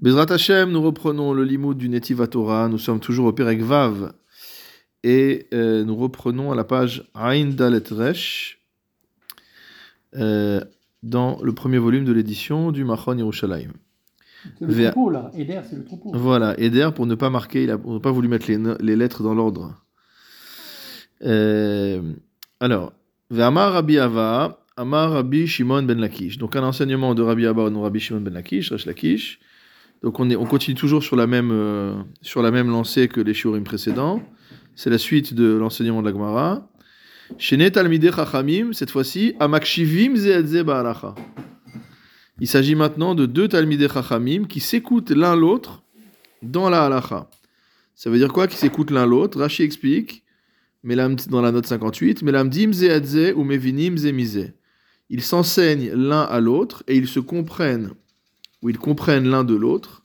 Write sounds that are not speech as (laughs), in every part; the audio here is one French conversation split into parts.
Bezrat Hashem, nous reprenons le limoud du Netiv Torah. Nous sommes toujours au Perek Vav et euh, nous reprenons à la page Ain Dalet Resh euh, dans le premier volume de l'édition du Machon Yerushalayim. C'est le Vers- troupeau, là. Eder, c'est le troupeau. Voilà, Eder pour ne pas marquer, il a, on n'a pas voulu mettre les, lettres dans l'ordre. Euh, alors, Ve'amar Rabbi Ava, Amar Rabbi Shimon ben Lakish. Donc un enseignement de Rabbi Ava ou Rabbi Shimon ben Lakish, Resh Lakish. Donc on, est, on continue toujours sur la même, euh, sur la même lancée que les shiurim précédents. C'est la suite de l'enseignement de la Gemara. Shene Talmidei Chachamim, cette fois-ci, Amakshivim Zeadze Ba'alacha. Il s'agit maintenant de deux Talmidei Chachamim qui s'écoutent l'un l'autre dans la halacha. Ça veut dire quoi qu'ils s'écoutent l'un l'autre? Rashi explique, dans la note 58, Melamdim Zeadze ou Mevinim Zemize. Ils s'enseignent l'un à l'autre et ils se comprennent, ou ils comprennent l'un de l'autre.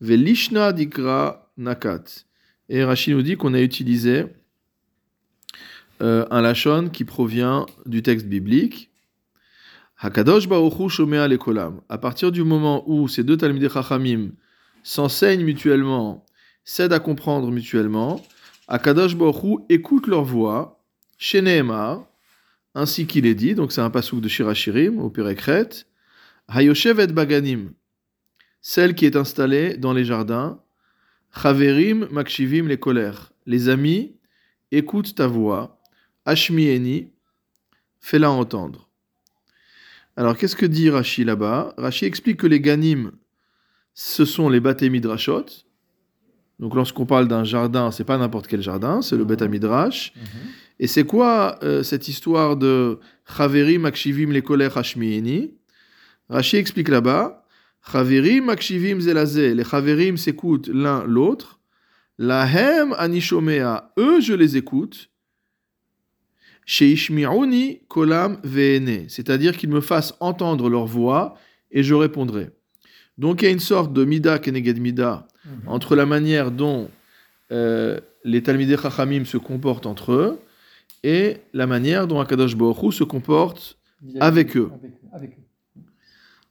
Velishna dikra nakat. Et Rashi nous dit qu'on a utilisé euh, un lachon qui provient du texte biblique. Hakadosh Baruchu Shomea Lekolam. À partir du moment où ces deux Talmidei Chachamim s'enseignent mutuellement, s'aident à comprendre mutuellement, Hakadosh Baruchu écoute leur voix, chez ainsi qu'il est dit, donc c'est un pasouk de Shirachirim, au Pérekret, Hayoshev et Baganim, celle qui est installée dans les jardins, Chaverim Makshivim les colères, les amis, écoute ta voix, Ashmieni, fais-la entendre. Alors, qu'est-ce que dit Rashi là-bas? Rashi explique que les ganim, ce sont les Bate Midrashot. Donc, lorsqu'on parle d'un jardin, c'est pas n'importe quel jardin, c'est le Bet Midrash. Mhm. Et c'est quoi euh, cette histoire de Chaverim Akshivim les kolech Hashmieni Rashi explique là-bas Chaverim Akshivim zelazé. Les Chaverim s'écoutent l'un l'autre. Lahem Anishomea. Eux, je les écoute. Sheishmi'uni kolam ve'ene. C'est-à-dire qu'ils me fassent entendre leur voix et je répondrai. Donc il y a une sorte de mida keneged mida Mhm. entre la manière dont euh, les Talmidei Chachamim se comportent entre eux et la manière dont Akadosh Baruch Hu se comporte. Vis-à-vis Avec eux. Avec eux. Avec eux.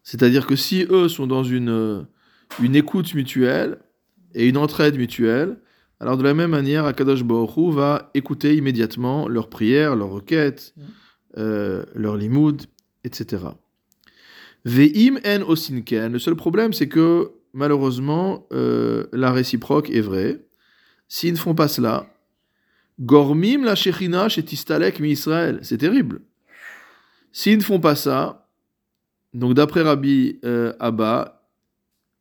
C'est-à-dire que si eux sont dans une, euh, une écoute mutuelle et une entraide mutuelle, alors de la même manière, Akadosh Baruch va écouter immédiatement leurs prières, leurs requêtes, Mm. euh, leurs limoud, etc. Ve'im en osinken. Le seul problème, c'est que malheureusement, euh, la réciproque est vraie. S'ils ne font pas cela, Gormim la Shechina chez Tistalek mi Israël. C'est terrible. S'ils ne font pas ça, donc d'après Rabbi euh, Abba,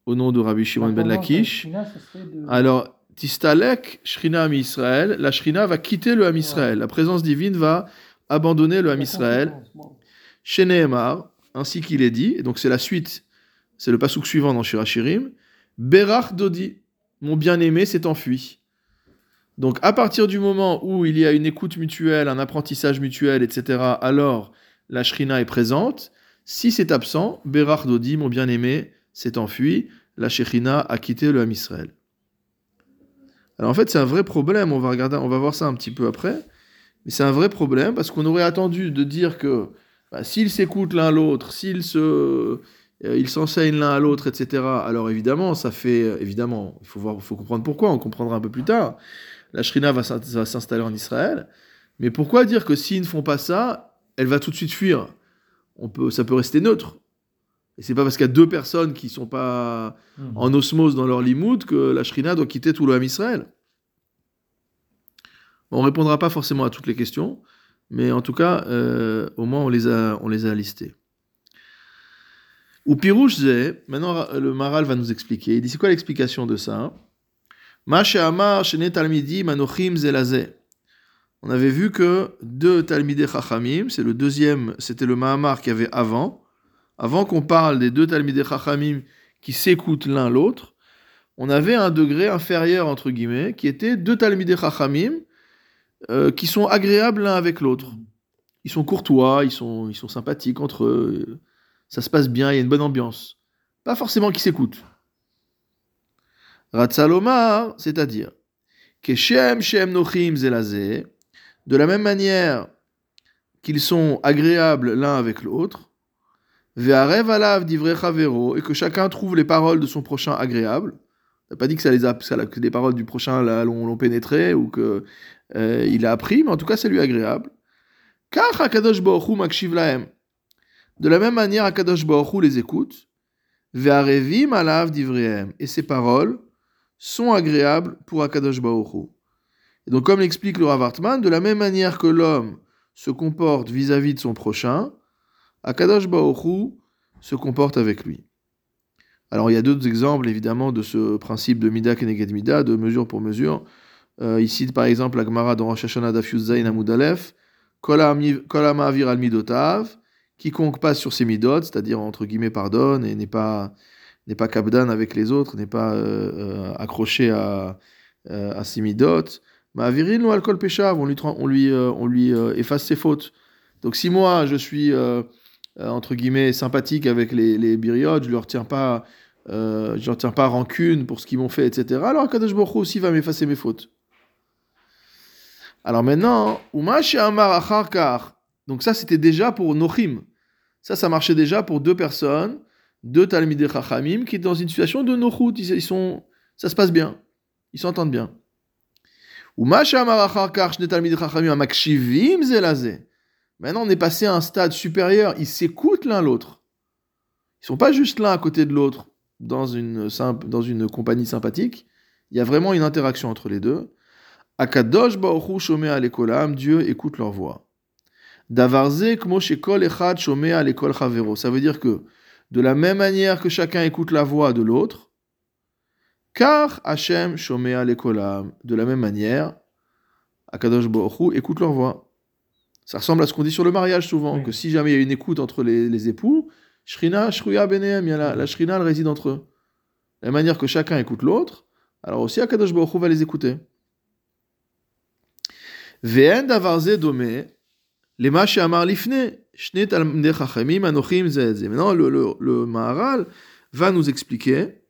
au nom de Rabbi Shimon ben La Lakish, la de- alors Tistalek Shrina Am Israël, la Shrina va quitter le Ham Israël. La présence divine va abandonner le Ham la Israël. Chez Nehemar, ainsi qu'il est dit, et donc c'est la suite, c'est le pasouk suivant dans Shirachirim, Berach Dodi, mon bien-aimé s'est enfui. Donc à partir du moment où il y a une écoute mutuelle, un apprentissage mutuel, etc., alors la Shrina est présente. Si c'est absent, Berach Dodi, mon bien-aimé, s'est enfui, la Shekhinah a quitté le Ham Israël. Alors en fait, c'est un vrai problème, on va regarder, on va voir ça un petit peu après, mais c'est un vrai problème parce qu'on aurait attendu de dire que bah, s'ils s'écoutent l'un l'autre, s'ils se, euh, ils s'enseignent l'un à l'autre, etc. Alors évidemment, ça fait euh, évidemment, il faut voir, faut comprendre pourquoi. On comprendra un peu plus tard. La Shrina va s'installer en Israël, mais pourquoi dire que s'ils ne font pas ça, elle va tout de suite fuir? On peut, ça peut rester neutre. Et c'est pas parce qu'il y a deux personnes qui sont pas Mhm. en osmose dans leur limoud que la Shrina doit quitter tout le Ham Israël. Bon, on répondra pas forcément à toutes les questions, mais en tout cas, euh, au moins on les a, on les a listées. Ou Pirouche Zé, maintenant le Maral va nous expliquer. Il dit c'est quoi l'explication de ça? Ma she'amar shene talmidi manochim zelazé. On avait vu que deux Talmidei Chachamim, c'est le deuxième, c'était le Mahamar qu'il y avait avant. Avant qu'on parle des deux Talmidei Chachamim qui s'écoutent l'un l'autre, on avait un degré inférieur, entre guillemets, qui était deux Talmidei Chachamim euh, qui sont agréables l'un avec l'autre. Ils sont courtois, ils sont, ils sont sympathiques entre eux, ça se passe bien, il y a une bonne ambiance. Pas forcément qui s'écoutent. Ratzalomar, c'est-à-dire, Keshem Shem Nochim Zelazé, de la même manière qu'ils sont agréables l'un avec l'autre, et que chacun trouve les paroles de son prochain agréables. On n'a pas dit que, ça les a, que les paroles du prochain l'ont, pénétré ou que euh, il a appris, mais en tout cas, c'est lui agréable. De la même manière, Akadosh Baruch les écoute. Et ces paroles sont agréables pour Akadosh Baruch. Donc, comme l'explique le Rav Hartman, de la même manière que l'homme se comporte vis-à-vis de son prochain, Akadosh Baruch Hu se comporte avec lui. Alors, il y a d'autres exemples, évidemment, de ce principe de Mida Keneged Mida, de mesure pour mesure. Euh, ici, par exemple, la Gemara dans Rosh Hashanah al Midotav, quiconque passe sur ses midot, c'est-à-dire entre guillemets pardonne et n'est pas n'est pas kabdan avec les autres, n'est pas euh, euh, accroché à, euh, à ses midot. Ma'avirin ou alcool péchav, on lui on lui euh, on lui euh, efface ses fautes. Donc si moi je suis euh, entre guillemets sympathique avec les les je leur tiens pas je tiens pas rancune pour ce qu'ils m'ont fait, etc. Alors Kadosh Baruch aussi va m'effacer mes fautes. Alors maintenant. Donc ça, c'était déjà pour Nochim. Ça, ça marchait déjà pour deux personnes, deux Talmidei Chachamim, qui étaient dans une situation de Nochut. Ils sont, ça se passe bien. Ils s'entendent bien. Uma Amar Acharkar, Shne Talmidei Chachamim, Amakshivim Zelazé. Maintenant, on est passé à un stade supérieur. Ils s'écoutent l'un l'autre. Ils sont pas juste l'un à côté de l'autre dans une, compagnie sympathique. Il y a vraiment une interaction entre les deux. Akadosh Alekolam, Dieu écoute leur voix. Davarze Kmo Shekol Echad Shomea Alekol Chavero. Ça veut dire que, de la même manière que chacun écoute la voix de l'autre, car Hachem Shomea Alekolam, de la même manière, Akadosh Baruchu écoute leur voix. Ça ressemble à ce qu'on dit sur le mariage souvent, Oui. que si jamais il y a une écoute entre les, les époux, Shrina, Shruya, Benehem, la, la Shrina, elle réside entre eux. De la manière que chacun écoute l'autre, alors aussi Akadosh Baruch Hu va les écouter. Ve'en davar ze dome, lema she'amar lifne, shne talmidei chachamim anochim. Maintenant, le, le, le Maharal va nous expliquer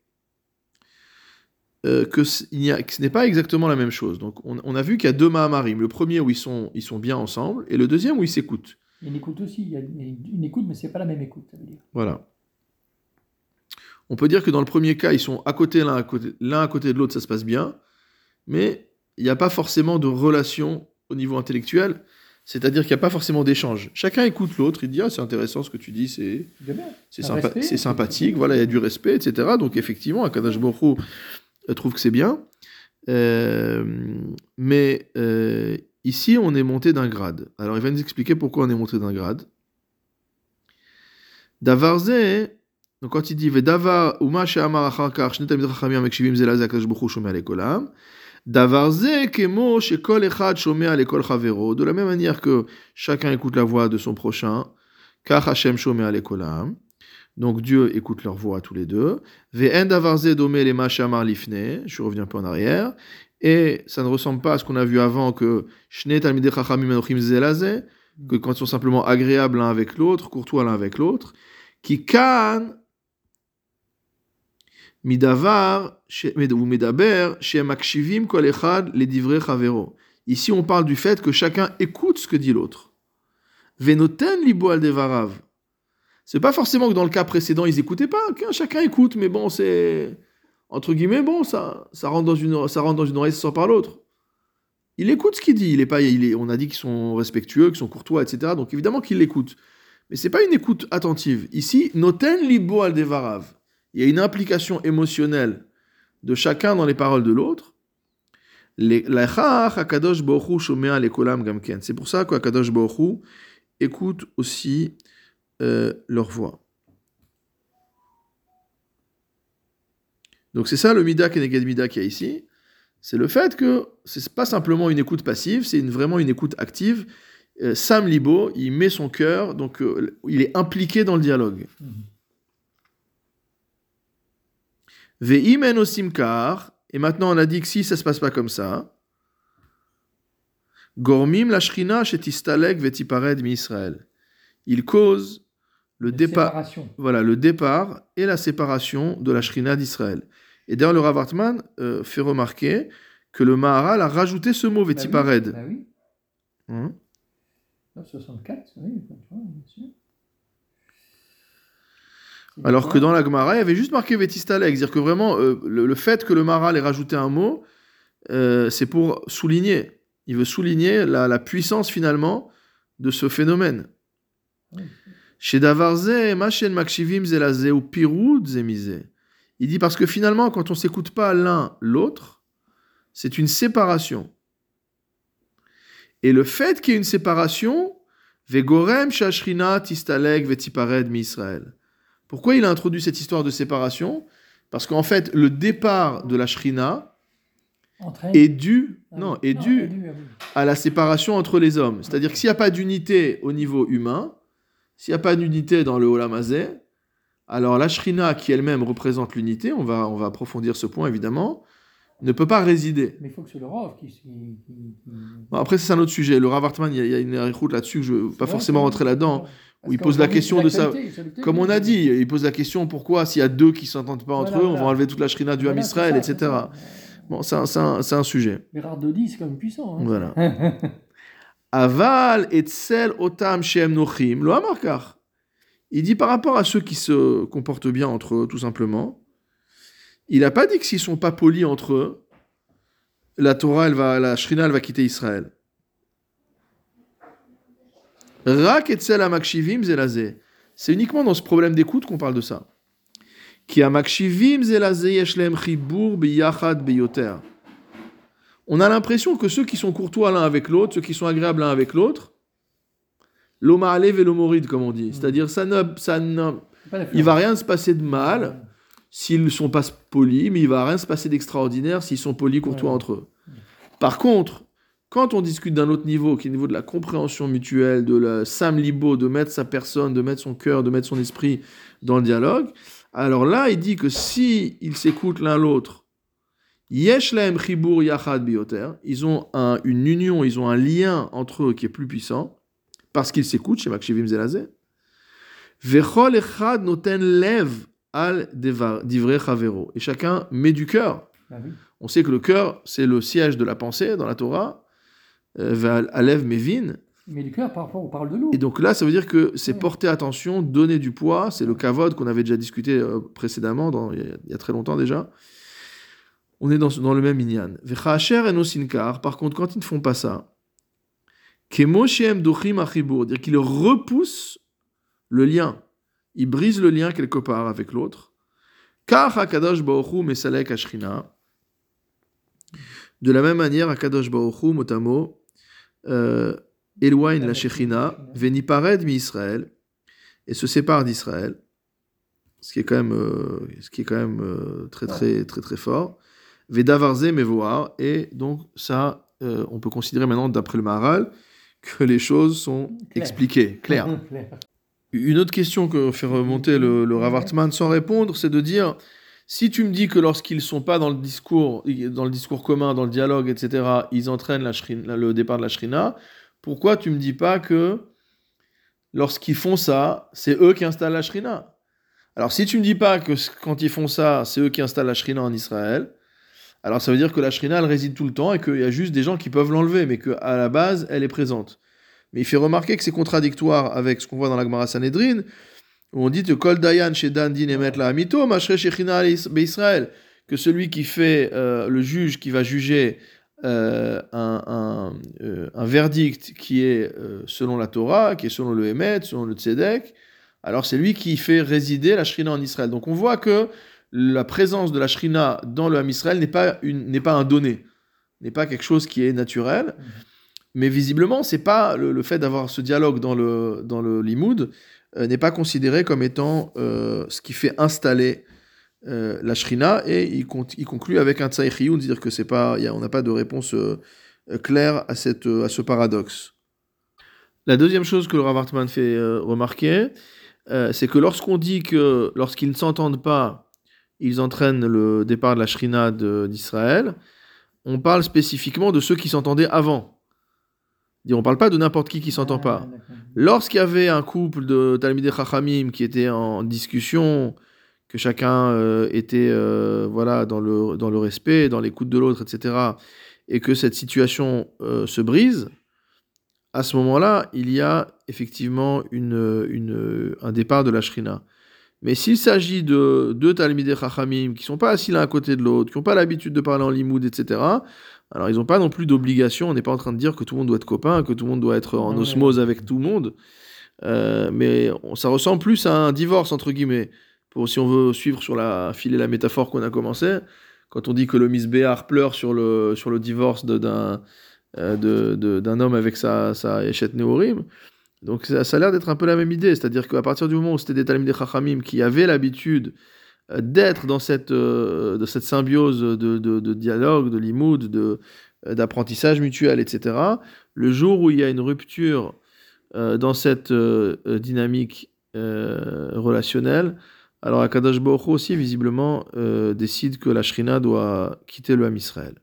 euh, que, c- il y a- que ce n'est pas exactement la même chose. Donc, on, on a vu qu'il y a deux Mahamarim. Le premier où ils sont, ils sont bien ensemble, et le deuxième où ils s'écoutent. Il y a une écoute aussi, il y a une, écoute, mais c'est pas la même écoute, ça veut dire. Voilà. On peut dire que dans le premier cas, ils sont à côté l'un à côté, l'un à côté de l'autre, ça se passe bien, mais il n'y a pas forcément de relation au niveau intellectuel, c'est-à-dire qu'il n'y a pas forcément d'échange. Chacun écoute l'autre, il dit ah c'est intéressant ce que tu dis, c'est sympa- respect, c'est c'est- sympathique, voilà, il y a du respect, etc. Donc effectivement, Akadash euh, trouve que c'est bien, Euh, mais euh, ici on est monté d'un grade. Alors il va nous expliquer pourquoi on est monté d'un grade. Davarze, donc quand il dit Vedavar Uma She'amar Achar Kar Shne Talmidei Chachamim Mekshivim Ze Laze Akadosh Baruch Hu Shomea Lekolam, Davarze Kemo Shekol Echad Shomea Lekol Chavero, de la même manière que chacun écoute la voix de son prochain, Kach Hashem Shomea Lekolam, donc Dieu écoute leur voix tous les deux. Je reviens un peu en arrière, et ça ne ressemble pas à ce qu'on a vu avant que que quand ils sont simplement agréables l'un avec l'autre, courtois l'un avec l'autre, qui kan midavar ou medaber shem akshivim kol echad le divrei chavero. Ici, on parle du fait que chacun écoute ce que dit l'autre. Venoten libo al devarav. C'est pas forcément que dans le cas précédent, ils écoutaient pas. chacun écoute, mais bon, c'est entre guillemets bon, ça, ça rentre dans une, ça rentre dans une oreille, ça sort par l'autre. Il écoute ce qu'il dit. Il est pas, on a dit qu'ils sont respectueux, qu'ils sont courtois, etc. Donc évidemment qu'il l'écoute. Mais c'est pas une écoute attentive. Ici, noten libo al devarav. Il y a une implication émotionnelle de chacun dans les paroles de l'autre. C'est pour ça qu'Akadosh baruch Hu écoute aussi euh, leur voix. Donc c'est ça le mida keneged mida qu'il y a ici. C'est le fait que c'est pas simplement une écoute passive, c'est une- vraiment une écoute active. Euh, Sam Libo, il met son cœur, donc euh, il est impliqué dans le dialogue. Mhm. Ve'imen osimkar, et maintenant on a dit que si ça se passe pas comme ça, Gormim la shrina vetipared mi Israël. Il cause le départ, voilà, le départ et la séparation de la shrina d'Israël. Et d'ailleurs le Rav Hartman, euh, fait remarquer que le Maharal a rajouté ce mot Bah oui, vetipared. Bah oui. Hein? 64, oui, tu vois, bien sûr. Alors que dans la Gemara, il y avait juste marqué Vetistalek. C'est-à-dire que vraiment, euh, le, le fait que le Maral ait rajouté un mot, euh, c'est pour souligner. Il veut souligner la, la puissance finalement de ce phénomène. Oui. Il dit parce que finalement, quand on s'écoute pas l'un l'autre, c'est une séparation. Et le fait qu'il y ait une séparation, Vegorem Shashrina Tistalek Vetipared mi Israël. Pourquoi il a introduit cette histoire de séparation? Parce qu'en fait, le départ de la Shrina est dû, Ah non, oui. est dû ah à la séparation entre les hommes. C'est-à-dire que s'il n'y a pas d'unité au niveau humain, s'il n'y a pas d'unité dans le Olamazé, alors la Shrina, qui elle-même représente l'unité, on va, on va approfondir ce point évidemment, ne peut pas résider. Mais il faut que c'est le Rav qui. Bon, après, c'est un autre sujet. Le Rav Hartman, il y a, une route là-dessus que je ne veux pas forcément rentrer là-dedans. Où il pose la question de sa- Comme on a dit, il pose la question pourquoi, s'il y a deux qui ne s'entendent pas entre Voilà, eux, on va enlever toute la Shrina du Ham Voilà, c'est Israël, etc. Bon, c'est un, un- sujet. Gérard Dodi, c'est quand même puissant. hein. Voilà. (laughs) Aval et tsel otam shem nochim lo. Il dit par rapport à ceux qui se comportent bien entre eux, tout simplement, il n'a pas dit que s'ils sont pas polis entre eux, la Torah, elle va, la Shrina, elle va quitter Israël. Rak et tsel amakshivim zelazé. C'est uniquement dans ce problème d'écoute qu'on parle de ça. Ki amakshivim zelazé yesh lehem chibur biyachad biyoter. On a l'impression que ceux qui sont courtois l'un avec l'autre, ceux qui sont agréables l'un avec l'autre, l'oma alev et l'omoride, comme on dit. C'est-à-dire, ça ne, ça ne, il va rien se passer de mal s'ils ne sont pas polis, mais il va rien se passer d'extraordinaire s'ils sont polis, courtois Ouais. entre eux. Par contre, quand on discute d'un autre niveau, qui est le niveau de la compréhension mutuelle, de la sam libo, de mettre sa personne, de mettre son cœur, de mettre son esprit dans le dialogue, alors là, il dit que si ils s'écoutent l'un l'autre, yesh lahem chibur yachad bioter, ils ont un- une union, ils ont un lien entre eux qui est plus puissant, parce qu'ils s'écoutent, chez Makshivim Zelazé. Vechol echad noten lev al devar- divrei chavero. Et chacun met du cœur. Oui. On sait que le cœur, c'est le siège de la pensée dans la Torah. Euh, Alev mevin. Mais du cœur par rapport aux paroles de l'eau. Et donc là, ça veut dire que c'est Ouais. porter attention, donner du poids. C'est le kavod qu'on avait déjà discuté euh, précédemment, dans- il y, a, il y a très longtemps déjà. On est dans, dans le même inyan. Par contre, quand ils ne font pas ça, dire qu'ils repoussent le lien. Ils brisent le lien quelque part avec l'autre. Car Hakadosh Hu mesalek ashrina. De la même manière, Hakadosh Hu, motamo, euh, éloigne la Shechina, venipared mi Israël, et se sépare d'Israël, ce qui est quand même, euh, euh, très, très, très, très fort. Vedavarze mevoar, et donc ça, euh, on peut considérer maintenant, d'après le Maharal, que les choses sont expliquées, claires. Clair. Une autre question que fait remonter le, le Rav Hartman sans répondre, c'est de dire si tu me dis que lorsqu'ils sont pas dans le discours, dans le discours commun, dans le dialogue, etc., ils entraînent la shrina- le départ de la shrina, pourquoi tu me dis pas que lorsqu'ils font ça, c'est eux qui installent la shrina? Alors si tu me dis pas que quand ils font ça, c'est eux qui installent la shrina en Israël, alors ça veut dire que la shrina elle réside tout le temps et qu'il y a juste des gens qui peuvent l'enlever, mais qu'à la base elle est présente. Mais il fait remarquer que c'est contradictoire avec ce qu'on voit dans la Gemara Sanhedrin, où on dit que Kol Dayan chez Dan Din Emet Amito, Mashre que celui qui fait euh, le juge qui va juger euh, euh, un verdict qui est selon la Torah, qui est selon le Emet, selon le Tzedek, alors c'est lui qui fait résider la Shrina en Israël. Donc on voit que la présence de la Shrina dans le Ham Israël n'est pas, une- pas un donné, n'est pas quelque chose qui est naturel. Mais visiblement, c'est pas le, le fait d'avoir ce dialogue dans le, dans le limoud euh, n'est pas considéré comme étant euh, ce qui fait installer euh, la shrina et il, con- il conclut avec un tsaïchiyun, dire que c'est pas, y a- on n'a pas de réponse claire à, cette, à ce paradoxe. La deuxième chose que le Rav Hartman fait remarquer, c'est que lorsqu'on dit que lorsqu'ils ne s'entendent pas, ils entraînent le départ de la shrina d'Israël, on parle spécifiquement de ceux qui s'entendaient avant. On ne parle pas de n'importe qui qui s'entend Ah, pas. d'accord. Lorsqu'il y avait un couple de Talmidei Chachamim qui était en discussion, que chacun euh, était euh, voilà, dans, le, dans le respect, dans l'écoute de l'autre, etc., et que cette situation euh, se brise, à ce moment-là, il y a effectivement une, une, un départ de la shrina. Mais s'il s'agit de deux Talmidei Chachamim qui sont pas assis l'un à côté de l'autre, qui n'ont pas l'habitude de parler en limoud, etc., alors ils n'ont pas non plus d'obligation. On n'est pas en train de dire que tout le monde doit être copain, que tout le monde doit être en osmose avec tout le monde. Euh, mais ça ressemble plus à un divorce, entre guillemets. Pour, si on veut suivre sur la filer la métaphore qu'on a commencé, quand on dit que le Miss Béar pleure sur le, sur le divorce d'un euh, d'un homme avec sa, sa Nehorim, donc ça, a l'air d'être un peu la même idée. C'est-à-dire qu'à partir du moment où c'était des Talmidei Chachamim qui avaient l'habitude euh, d'être dans cette, euh, symbiose de, dialogue, de limoud, euh, d'apprentissage mutuel, etc., le jour où il y a une rupture dans cette dynamique relationnelle, alors Akadosh Baruch aussi, visiblement, décide que la Shrina doit quitter le Ham Israël.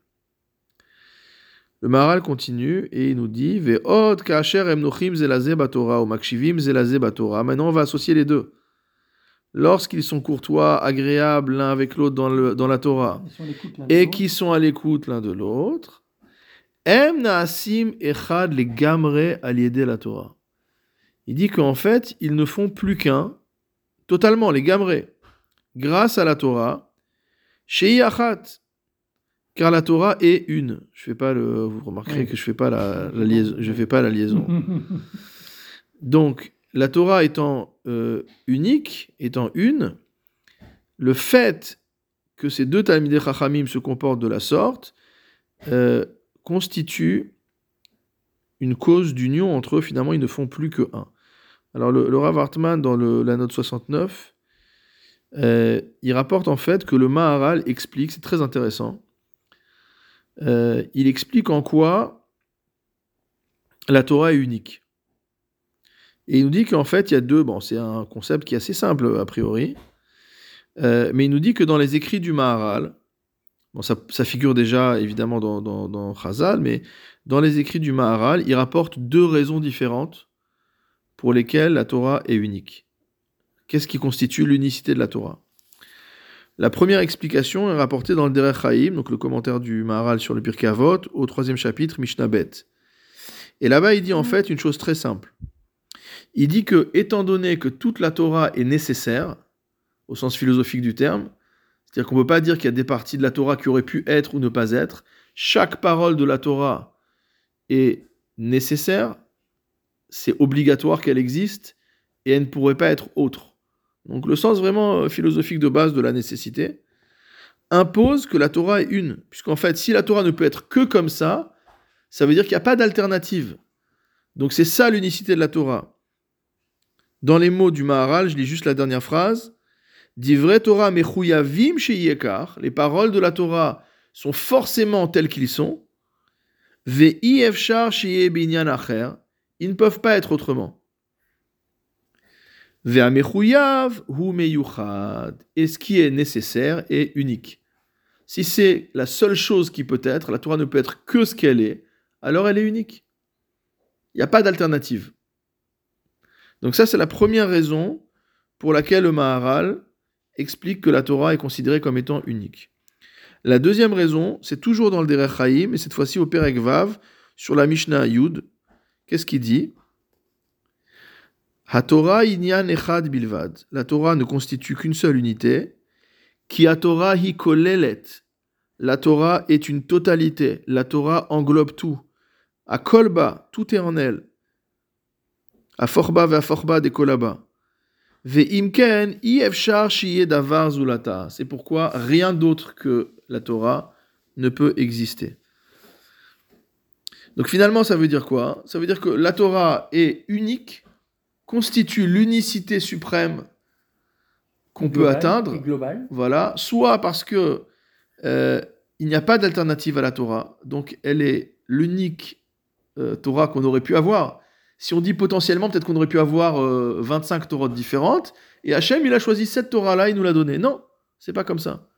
Le Maharal continue et il nous dit Ve'od ka'asher emnochim batorah ou makshivim batorah. Maintenant, on va associer les deux. Lorsqu'ils sont courtois, agréables l'un avec l'autre dans, le- dans la Torah, et qui sont à l'écoute l'un de l'autre, Em naasim echad les gamre aliédé la Torah. Il dit qu'en fait, ils ne font plus qu'un, totalement, les gamre, grâce à la Torah, achat, car la Torah est une. Je fais pas le, vous remarquerez Oui. que je fais pas la, la liaison, je fais pas la liaison. (laughs) Donc, la Torah étant euh, unique, étant une, le fait que ces deux Talmidei Chachamim se comportent de la sorte euh, constitue une cause d'union entre eux. Finalement, ils ne font plus que un. Alors, le, le Rav Hartman, dans le- la note 69, euh, il rapporte en fait que le Maharal explique, c'est très intéressant, euh, il explique en quoi la Torah est unique. Et il nous dit qu'en fait, il y a deux. Bon, c'est un concept qui est assez simple a priori. Euh, mais il nous dit que dans les écrits du Maharal, bon, ça, figure déjà évidemment dans, dans, dans mais dans les écrits du Maharal, il rapporte deux raisons différentes pour lesquelles la Torah est unique. Qu'est-ce qui constitue l'unicité de la Torah? La première explication est rapportée dans le Derech Chaim, donc le commentaire du Maharal sur le Pirkei Avot, au troisième chapitre, Mishnah Bet. Et là-bas, il dit en fait une chose très simple. Il dit que, étant donné que toute la Torah est nécessaire, au sens philosophique du terme, c'est-à-dire qu'on ne peut pas dire qu'il y a des parties de la Torah qui auraient pu être ou ne pas être, chaque parole de la Torah est nécessaire, c'est obligatoire qu'elle existe, et elle ne pourrait pas être autre. Donc le sens vraiment euh, philosophique de base de la nécessité impose que la Torah est une, puisqu'en fait, si la Torah ne peut être que comme ça, ça veut dire qu'il n'y a pas d'alternative. Donc c'est ça l'unicité de la Torah. Dans les mots du Maharal, je lis juste la dernière phrase. Torah mechuyavim sheyekar. Les paroles de la Torah sont forcément telles qu'ils sont. Acher. Ils ne peuvent pas être autrement. Et ce qui est nécessaire est unique. Si c'est la seule chose qui peut être, la Torah ne peut être que ce qu'elle est, alors elle est unique. Il n'y a pas d'alternative. Donc ça, c'est la première raison pour laquelle le Maharal explique que la Torah est considérée comme étant unique. La deuxième raison, c'est toujours dans le Derech Chaim, et cette fois-ci au Perek Vav, sur la Mishnah Yud. Qu'est-ce qu'il dit? La Torah ne constitue qu'une seule unité. La Torah est une totalité. La Torah englobe tout. À kolba, tout est en elle. À forba ve forba de kolaba. Ve imken ifshar shiye davar zulata. C'est pourquoi rien d'autre que la Torah ne peut exister. Donc finalement, ça veut dire quoi? Ça veut dire que la Torah est unique, constitue l'unicité suprême qu'on peut atteindre. global. Voilà, soit parce que euh, il n'y a pas d'alternative à la Torah, donc elle est l'unique euh, Torah qu'on aurait pu avoir. Si on dit potentiellement, peut-être qu'on aurait pu avoir euh, 25 Torahs différentes, et Hachem, il a choisi cette Torah-là, il nous l'a donnée. Non, c'est pas comme ça.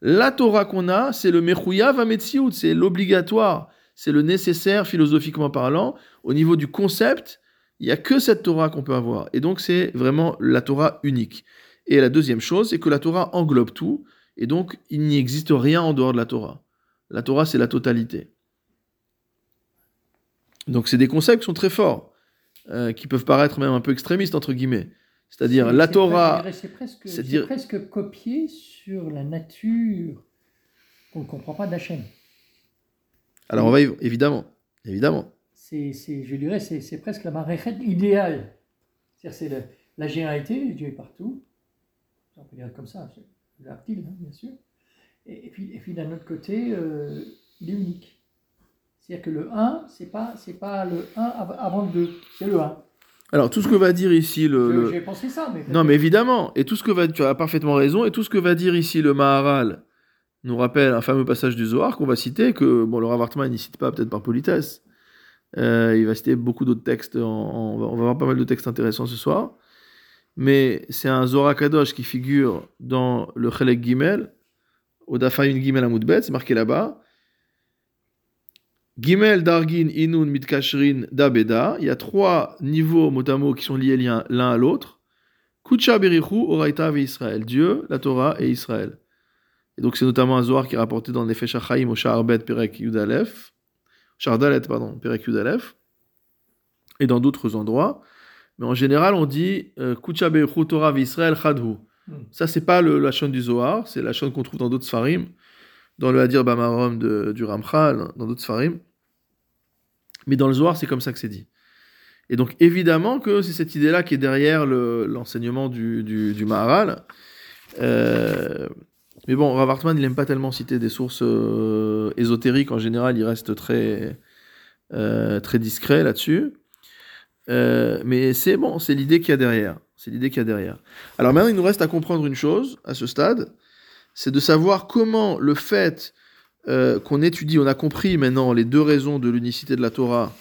La Torah qu'on a, c'est le Mechouya Vametsiout, c'est l'obligatoire, c'est le nécessaire philosophiquement parlant. Au niveau du concept, il n'y a que cette Torah qu'on peut avoir. Et donc, c'est vraiment la Torah unique. Et la deuxième chose, c'est que la Torah englobe tout, et donc il n'y existe rien en dehors de la Torah. La Torah, c'est la totalité. Donc c'est des concepts qui sont très forts, euh, qui peuvent paraître même un peu extrémistes, entre guillemets. C'est-à dire C'est- la Torah. C'est presque, dire- presque copié sur la nature qu'on ne comprend pas d'Hachem. Alors on va y- évidemment, évidemment. C'est, je dirais, c'est, presque la maréchette idéale. C'est-à-dire, c'est le- la généralité, Dieu est partout. On peut dire comme ça, c'est l'article, hein, bien sûr. Et, et puis, et puis d'un autre côté, euh, il est unique. C'est-à-dire que le 1, c'est pas, c'est pas le 1 av- avant le 2, c'est le 1. Alors tout ce que va dire ici le, J'ai pensé ça, mais. non mais évidemment et tout ce que va tu as parfaitement raison et tout ce que va dire ici le Maharal nous rappelle un fameux passage du Zohar qu'on va citer que bon le Rav Hartman il cite pas peut-être par politesse. Euh, il va citer beaucoup d'autres textes. on, va, avoir pas mal de textes intéressants ce soir. Mais c'est un Zohar Kadosh qui figure dans le Chelek Gimel, au Dafayin Gimel Amoudbet, c'est marqué là-bas. Gimel, Dargin, Inun, Mitkashrin, Dabeda. Il y a trois niveaux mot à mot qui sont liés l'un à l'autre. Kucha Berichu, Oraita ve Israël. Dieu, la Torah et Israël. Et donc c'est notamment un Zohar qui est rapporté dans Nefesh HaChaim au Sha'arbet Perek Yudalef. Chardalet, pardon, Perek Yudalef. Et dans d'autres endroits. Mais en général, on dit euh, Kucha Berichu, Torah Israël, Chadhu. Hmm. Ça, c'est pas le, la chaîne du Zohar, c'est la chaîne qu'on trouve dans d'autres Sfarim, dans le Hadir Bamarom de, du Ramchal, dans d'autres Sfarim. Mais dans le Zohar, c'est comme ça que c'est dit. Et donc, évidemment que c'est cette idée-là qui est derrière le- l'enseignement du, du, du Maharal. Euh, mais bon, Rav Hartman, il n'aime pas tellement citer des sources euh, ésotériques. En général, il reste très, euh, très discret là-dessus. Euh, mais c'est bon, c'est l'idée qu'il y a derrière. C'est l'idée qu'il y a derrière. Alors maintenant, il nous reste à comprendre une chose à ce stade, c'est de savoir comment le fait qu'on étudie, on a compris maintenant les deux raisons de l'unicité de la Torah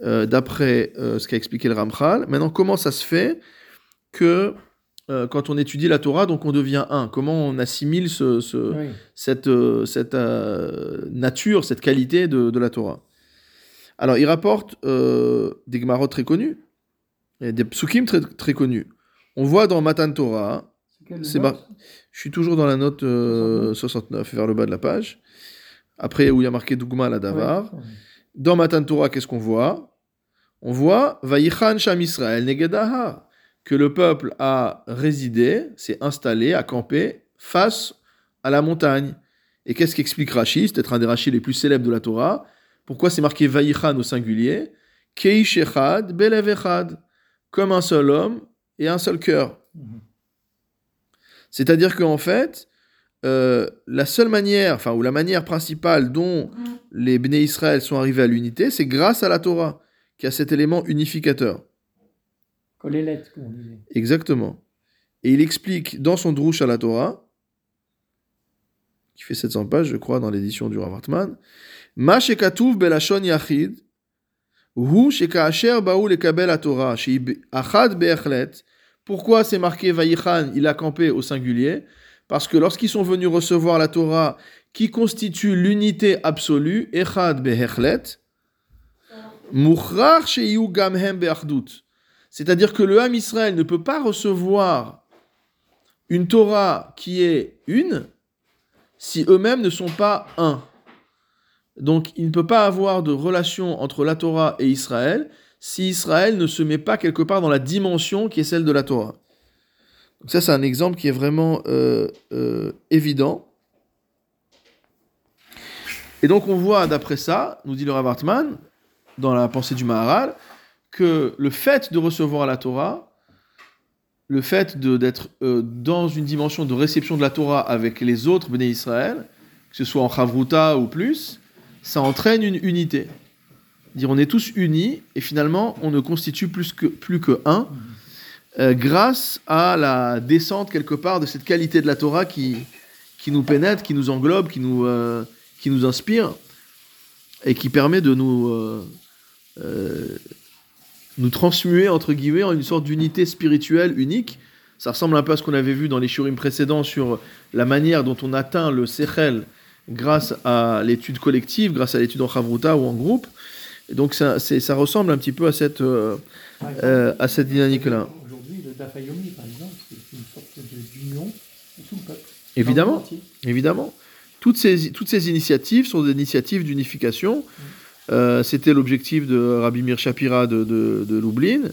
d'après ce qu'a expliqué le Ramchal. Maintenant, comment ça se fait que euh, quand on étudie la Torah, donc on devient un Comment on assimile ce, ce- Oui. cette, euh, cette euh, nature, cette qualité de, de la Torah? Alors, il rapporte des Gemarot très connus, et des psukim très, très connus. On voit dans Matan Torah, C'est je suis toujours dans la note euh, 69, vers le bas de la page, après où il y a marqué Dougma la Davar. Ouais. Dans Matan Torah, qu'est-ce qu'on voit? On voit Vaïchan Sham Israël Negedaha, que le peuple a résidé, s'est installé, a campé face à la montagne. Et qu'est-ce qu'explique Rashi? C'est peut-être un des Rashi les plus célèbres de la Torah. Pourquoi c'est marqué Vaïchan au singulier? Keish Echad, Belev Echad, comme un seul homme et un seul cœur. Mhm. C'est-à-dire qu'en fait, euh, la seule manière, enfin, ou la manière principale dont les Bnei Israël sont arrivés à l'unité, c'est grâce à la Torah, qui a cet élément unificateur. Colélette, comme on disait. Exactement. Et il explique dans son Drush à la Torah, qui fait 700 pages, je crois, dans l'édition du Rav Hartman, Ma shekatuv belashon yachid, hu shekasher baou lekabel la Torah, achad be'echlet. Pourquoi c'est marqué Vaïchan, il a campé au singulier? Parce que lorsqu'ils sont venus recevoir la Torah, qui constitue l'unité absolue, echad be'echlet, mukhrach sheyu gamhem be'achdut. C'est-à-dire que le Ham Israël ne peut pas recevoir une Torah qui est une si eux-mêmes ne sont pas un. Donc il ne peut pas avoir de relation entre la Torah et Israël si Israël ne se met pas quelque part dans la dimension qui est celle de la Torah. Donc ça c'est un exemple qui est vraiment euh, euh, évident. Et donc on voit d'après ça, nous dit le Rav dans la pensée du Maharal, que le fait de recevoir la Torah, le fait d'être euh, dans une dimension de réception de la Torah avec les autres Bnei Israël, que ce soit en Chavruta ou plus, ça entraîne une unité. Dire on est tous unis et finalement on ne constitue plus que, plus que un euh, grâce à la descente quelque part de cette qualité de la Torah qui, qui nous pénètre, qui nous englobe, qui nous, euh, qui nous inspire et qui permet de nous, nous transmuer, entre guillemets, en une sorte d'unité spirituelle unique. Ça ressemble un peu à ce qu'on avait vu dans les shurim précédents sur la manière dont on atteint le sechel grâce à l'étude collective, grâce à l'étude en chavruta ou en groupe. Et donc ça, ressemble un petit peu à cette, euh, exemple, euh, à cette dynamique-là. Aujourd'hui, le Dafayomi, par exemple, c'est une sorte d'union de tout le peuple. Évidemment. Évidemment. Toutes ces, toutes ces initiatives sont des initiatives d'unification. Euh, C'était l'objectif de Rabbi Mir Shapira de, de, de Lublin.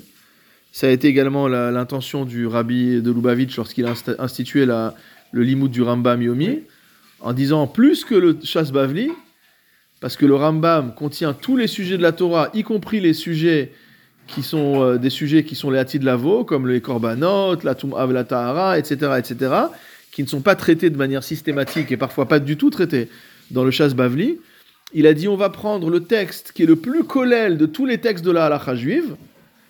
Ça a été également l'intention du rabbi de Lubavitch lorsqu'il a institué le limoud du Rambam Yomi, en disant plus que le Shas Bavli, parce que le Rambam contient tous les sujets de la Torah, y compris les sujets qui sont euh, des sujets qui sont les Hatid Lavo, comme les Korbanot, la Tum'av, la Tahara, etc., etc., qui ne sont pas traités de manière systématique et parfois pas du tout traités dans le Shas Bavli. Il a dit on va prendre le texte qui est le plus collèle de tous les textes de la halakha juive,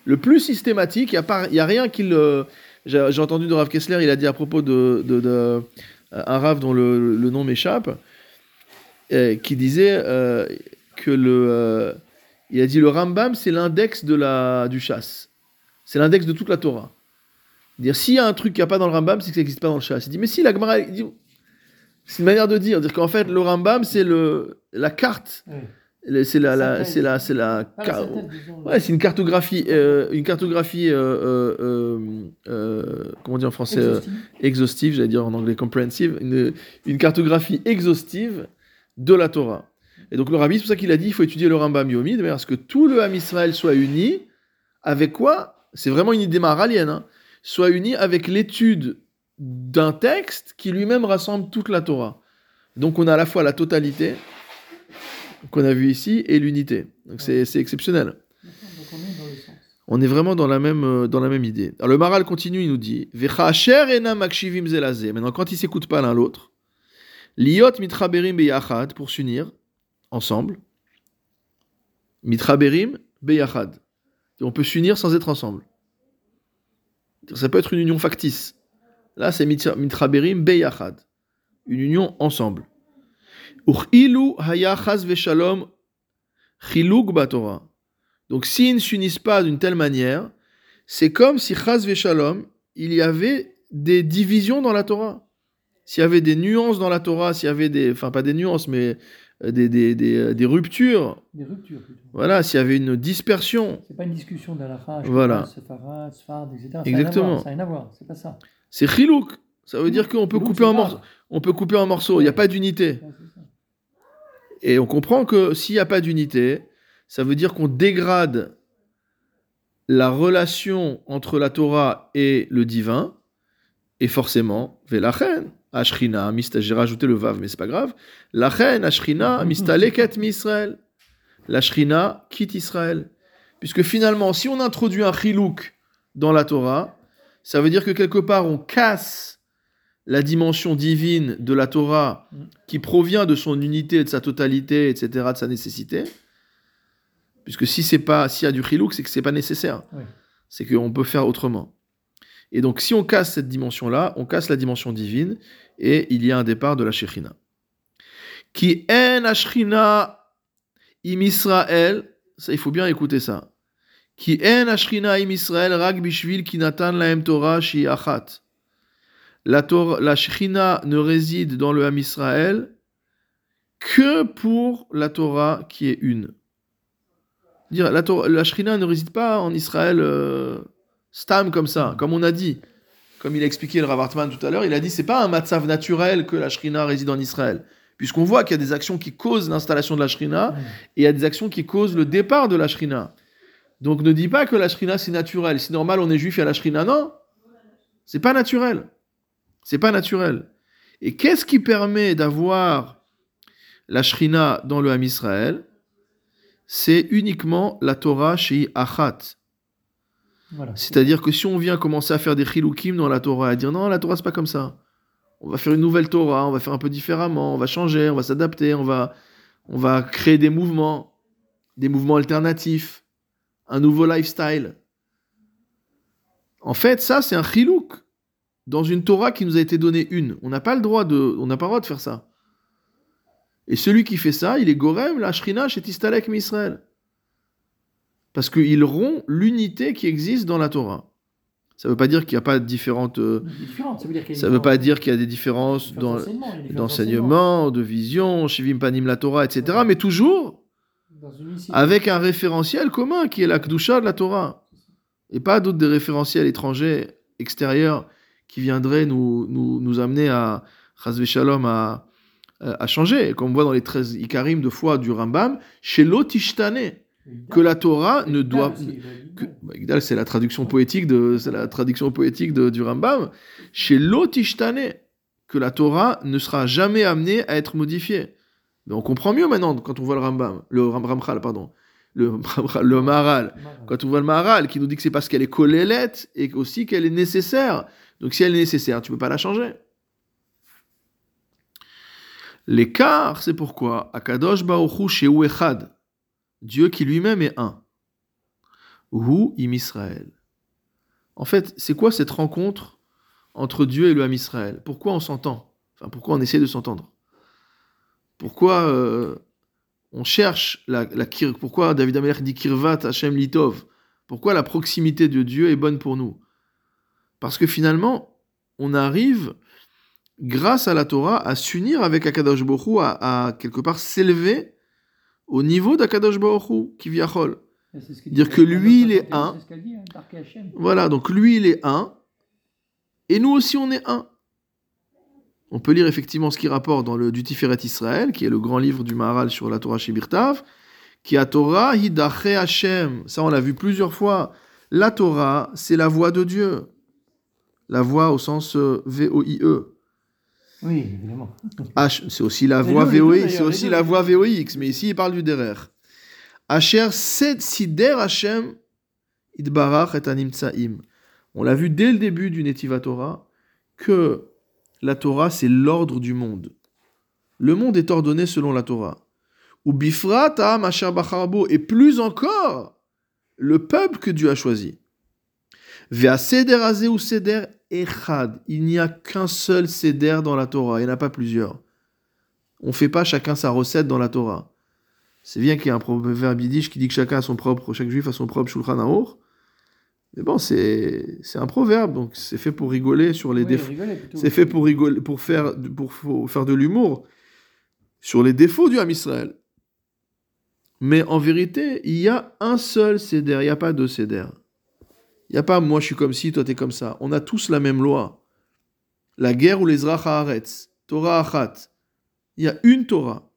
le plus systématique. Il n'y a, rien qui le. J'ai entendu de Rav Kessler, il a dit à propos de, euh, un Rav dont le, nom m'échappe, euh, qui disait euh, que le. euh, il a dit le Rambam, c'est l'index de la du chasse. C'est l'index de toute la Torah. Dire s'il y a un truc qu'il n'y a pas dans le Rambam, c'est que ça n'existe pas dans le chasse. Il dit mais si la Gemara, c'est une manière de dire, dire qu'en fait le Rambam c'est le la carte, c'est la, la c'est la c'est la disons, Ouais, c'est une cartographie, euh, une cartographie, euh, euh, comment dit en français, exhaustive. exhaustive, j'allais dire en anglais comprehensive, une, une cartographie exhaustive de la Torah. Et donc le rabbi, c'est pour ça qu'il a dit, il faut étudier le Rambam Yomi, de manière à ce que tout le Ham Israël soit uni, avec quoi? C'est vraiment une idée maralienne, hein, soit uni avec l'étude d'un texte qui lui-même rassemble toute la Torah. Donc on a à la fois la totalité qu'on a vu ici et l'unité. Donc c'est c'est exceptionnel. Donc on est dans le sens. On est vraiment dans la même, euh, dans la même idée. Alors le Maral continue, il nous dit. Maintenant, quand ils s'écoutent pas l'un l'autre, liot mitraberim beyachad, pour s'unir ensemble. Mitraberim beyachad. On peut s'unir sans être ensemble. Ça peut être une union factice. Là, c'est mitra- mitraberim beyachad. Une union ensemble. Uchilu veshalom chiluk batorah. Donc s'ils ne s'unissent pas d'une telle manière, c'est comme si chas veshalom, il y avait des divisions dans la Torah. S'il y avait des nuances dans la Torah, s'il y avait des, enfin pas des nuances, mais des, des, des, euh, des ruptures, Des ruptures plutôt. voilà, s'il y avait une dispersion, C'est pas une discussion d'Alakha, Voilà. Sfard, etc. Exactement. Ça n'a rien à voir, c'est pas ça. c'est chilouk. Ça veut dire qu'on peut couper en morceaux. On peut couper en morceaux. Il n'y a pas d'unité. Et on comprend que s'il n'y a pas d'unité, ça veut dire qu'on dégrade la relation entre la Torah et le divin, et forcément, velachen, ashrina, mista, j'ai rajouté le vav, mais c'est pas grave, lachen, ashrina, (laughs) mistaleket mi Israël. La shrina quitte Israël. Puisque finalement, si on introduit un chilouk dans la Torah, ça veut dire que quelque part on casse la dimension divine de la Torah qui provient de son unité, de sa totalité, etc., de sa nécessité. Puisque si c'est pas, s'il y a du chilouk, c'est que c'est pas nécessaire. C'est qu'on peut faire autrement. Et donc, si on casse cette dimension-là, on casse la dimension divine, et il y a un départ de la Shekhinah. Qui en Ashrina im Israël, ça il faut bien écouter ça. Qui en Ashrina im Israël rag bishvil ki natan lahem Torah shi achat. La, la Shekhinah ne réside dans le Ham Israël que pour la Torah qui est une. Dire, la, la ne réside pas en Israël euh, stam comme ça, comme on a dit. Comme il a expliqué le Rav Hartman tout à l'heure, il a dit c'est pas un matzav naturel que la Shekhinah réside en Israël. Puisqu'on voit qu'il y a des actions qui causent l'installation de la Shekhinah Ouais. et il y a des actions qui causent le départ de la Shrina. Donc ne dis pas que la Shrina c'est naturel. C'est normal, on est juif, il y a la Shrina. Non, c'est pas naturel. C'est pas naturel. Et qu'est-ce qui permet d'avoir la Shrina dans le Ham Israël? C'est uniquement la Torah chez Achat. C'est-à-dire que si on vient commencer à faire des chilukim dans la Torah, à dire non, la Torah c'est pas comme ça. On va faire une nouvelle Torah, on va faire un peu différemment, on va changer, on va s'adapter, on va, on va créer des mouvements, des mouvements alternatifs, un nouveau lifestyle. En fait, ça c'est un chilouk dans une Torah qui nous a été donnée une. On n'a pas le droit de, on n'a pas le droit de faire ça. Et celui qui fait ça, il est gorem, la shrina chez Tistalek Israël. Parce qu'il rompt l'unité qui existe dans la Torah. Ça ne veut pas dire qu'il n'y a pas de différentes. euh, ça veut dire qu'il y a ça veut pas dire qu'il y a des différences d'enseignement, de vision, Shivim Panim la Torah, etc. Mais toujours. Dans une avec un référentiel commun qui est la Kedusha de la Torah. Et pas d'autres des référentiels étrangers, extérieurs, qui viendraient nous, nous, nous amener à, Shalom, à, à changer. Comme on voit dans les 13 Ikarim de foi du Rambam, chez l'Otishtane. Que la Torah ne doit. Que- c'est la traduction poétique de, c'est la traduction poétique de- du Rambam. Chez l'Otishtane, que la Torah ne sera jamais amenée à être modifiée. Mais on comprend mieux maintenant quand on voit le Rambam, le Ram- Ramchal, pardon, le, le Maharal. Quand on voit le Maharal qui nous dit que c'est parce qu'elle est collélette et aussi qu'elle est nécessaire. Donc si elle est nécessaire, tu peux pas la changer. L'écart, c'est pourquoi? Akadosh Baruch Hu Echad, Dieu qui lui-même est un. Hu im Israël. En fait, c'est quoi cette rencontre entre Dieu et le Ham Israël? Pourquoi on s'entend? Enfin, pourquoi on essaie de s'entendre? Pourquoi euh, on cherche la, la Pourquoi David Amelech dit Kirvat Hashem Litov? Pourquoi la proximité de Dieu est bonne pour nous? Parce que finalement, on arrive, grâce à la Torah, à s'unir avec Akadosh Baruch Hu, à, à quelque part s'élever au niveau d'Akadosh Hu, qui qu'il Dire que lui, il est 41, un. Hein. Voilà, donc lui, il est un, et nous aussi, on est un. On peut lire effectivement ce qui rapporte dans le Dutiferet Israël, qui est le grand livre du Maharal sur la Torah chez Birtav, qui a Torah hidache Hashem. Ça, on l'a vu plusieurs fois. La Torah, c'est la voix de Dieu. La voix au sens euh, V-O-I-E. Oui, évidemment. H, c'est aussi la voix d'ailleurs, c'est aussi la voix. VOX, mais ici il parle du derer. Asher sed sider Hashem idbarach et animtsaim. On l'a vu dès le début du Netiva Torah que la Torah c'est l'ordre du monde. Le monde est ordonné selon la Torah. Ou bifrat et plus encore le peuple que Dieu a choisi. Ou seder echad. Il n'y a qu'un seul seder dans la Torah, il n'y en a pas plusieurs. On fait pas chacun sa recette dans la Torah. C'est bien qu'il y ait un proverbe yiddish qui dit que chacun a son propre, chaque juif a son propre shulchan. Mais bon, c'est un proverbe, donc c'est fait pour rigoler sur les Oui, défauts. C'est fait pour rigoler, pour faire, pour, pour faire de l'humour sur les défauts du Ham Israël. Mais en vérité, il y a un seul céder, il n'y a pas deux céders. Il n'y a pas moi je suis comme ci, toi t'es comme ça. On a tous la même loi. La guerre ou les Haaretz, Torah Achat. Il y a une Torah.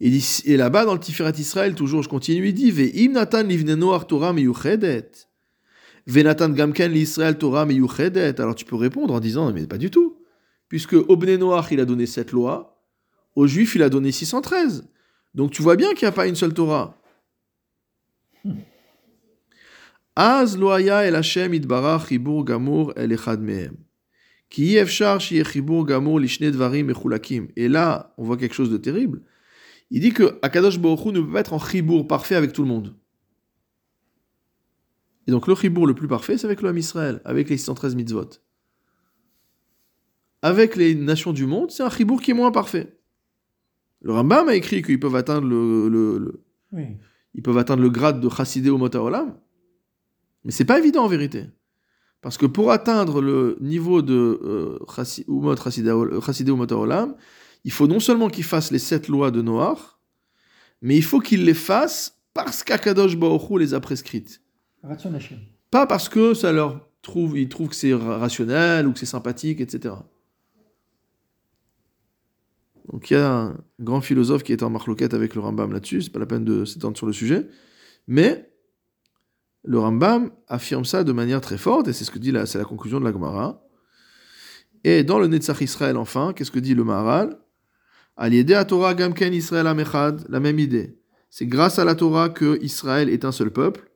Et, là-bas, dans le Tiferet Israël, toujours, je continue, il dit Ve'im natan livneno ar Torah meyuchedet. Venatan Gamken l'Israël Torah meyuchedet. Alors tu peux répondre en disant, mais pas du tout. Puisque Bnei Noach, il a donné cette loi, aux Juifs, il a donné 613. Donc tu vois bien qu'il n'y a pas une seule Torah. Efshar shiye chibur gamur lishne dvarim mechulakim. Et là, on voit quelque chose de terrible. Il dit que Akadosh Baruch Hu ne peut pas être en chibour parfait avec tout le monde. Et donc le chibour le plus parfait, c'est avec Ham Israël, avec les 613 mitzvot. Avec les nations du monde, c'est un chibour qui est moins parfait. Le Rambam a écrit qu'ils peuvent atteindre le, le- le- Oui. ils peuvent atteindre le grade de chassidé ou olam, mais c'est pas évident en vérité. Parce que pour atteindre le niveau de chassidé ou- olam, il faut non seulement qu'ils fassent les sept lois de Noach, mais il faut qu'ils les fassent parce qu'Akadosh Hu les a prescrites. Pas parce que ça leur trouve, ils trouvent que c'est ra- rationnel ou que c'est sympathique, etc. Donc il y a un grand philosophe qui est en marloquette avec le Rambam là-dessus, c'est pas la peine de s'étendre sur le sujet, mais le Rambam affirme ça de manière très forte, et c'est ce que dit la, c'est la conclusion de la Gemara. Et dans le Netzach Israël, enfin, qu'est-ce que dit le Maharal? Al à Torah Gamken Israël Amechad, la même idée. C'est grâce à la Torah que Israël est un seul peuple.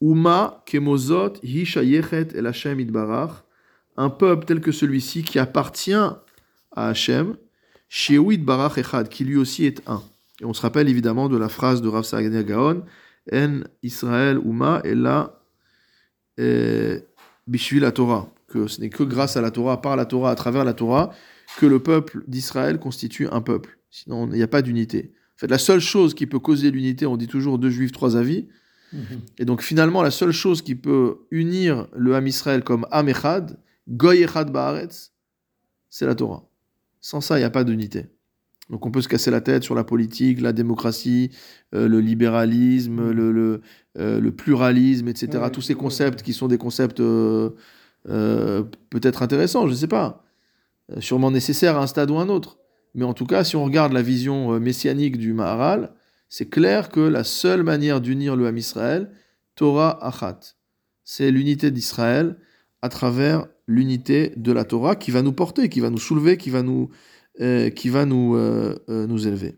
Uma kemozot hi shayechet el Hashem itbarach, un peuple tel que celui-ci qui appartient à Hashem, shehu itbarach echad, qui lui aussi est un. Et on se rappelle évidemment de la phrase de Rav Gaon, en Israël uma ella eh, bishvil la Torah, que ce n'est que grâce à la Torah, par la Torah, à travers la Torah, que le peuple d'Israël constitue un peuple. Sinon, il n'y a pas d'unité. En fait, la seule chose qui peut causer l'unité, on dit toujours deux juifs, trois avis, Mhm. et donc finalement, la seule chose qui peut unir le Ham Israël comme Ham Echad, Goy Echad Baaretz, c'est la Torah. Sans ça, il n'y a pas d'unité. Donc on peut se casser la tête sur la politique, la démocratie, euh, le libéralisme, le, le, euh, le pluralisme, etc. Ouais, Tous ces concepts qui sont des concepts euh, peut-être intéressants, je ne sais pas. Sûrement nécessaires à un stade ou à un autre. Mais en tout cas, si on regarde la vision messianique du Maharal, c'est clair que la seule manière d'unir le Ham Israël, Torah Achat, c'est l'unité d'Israël à travers l'unité de la Torah qui va nous porter, qui va nous soulever, qui va nous, euh, qui va nous, euh, euh, nous élever.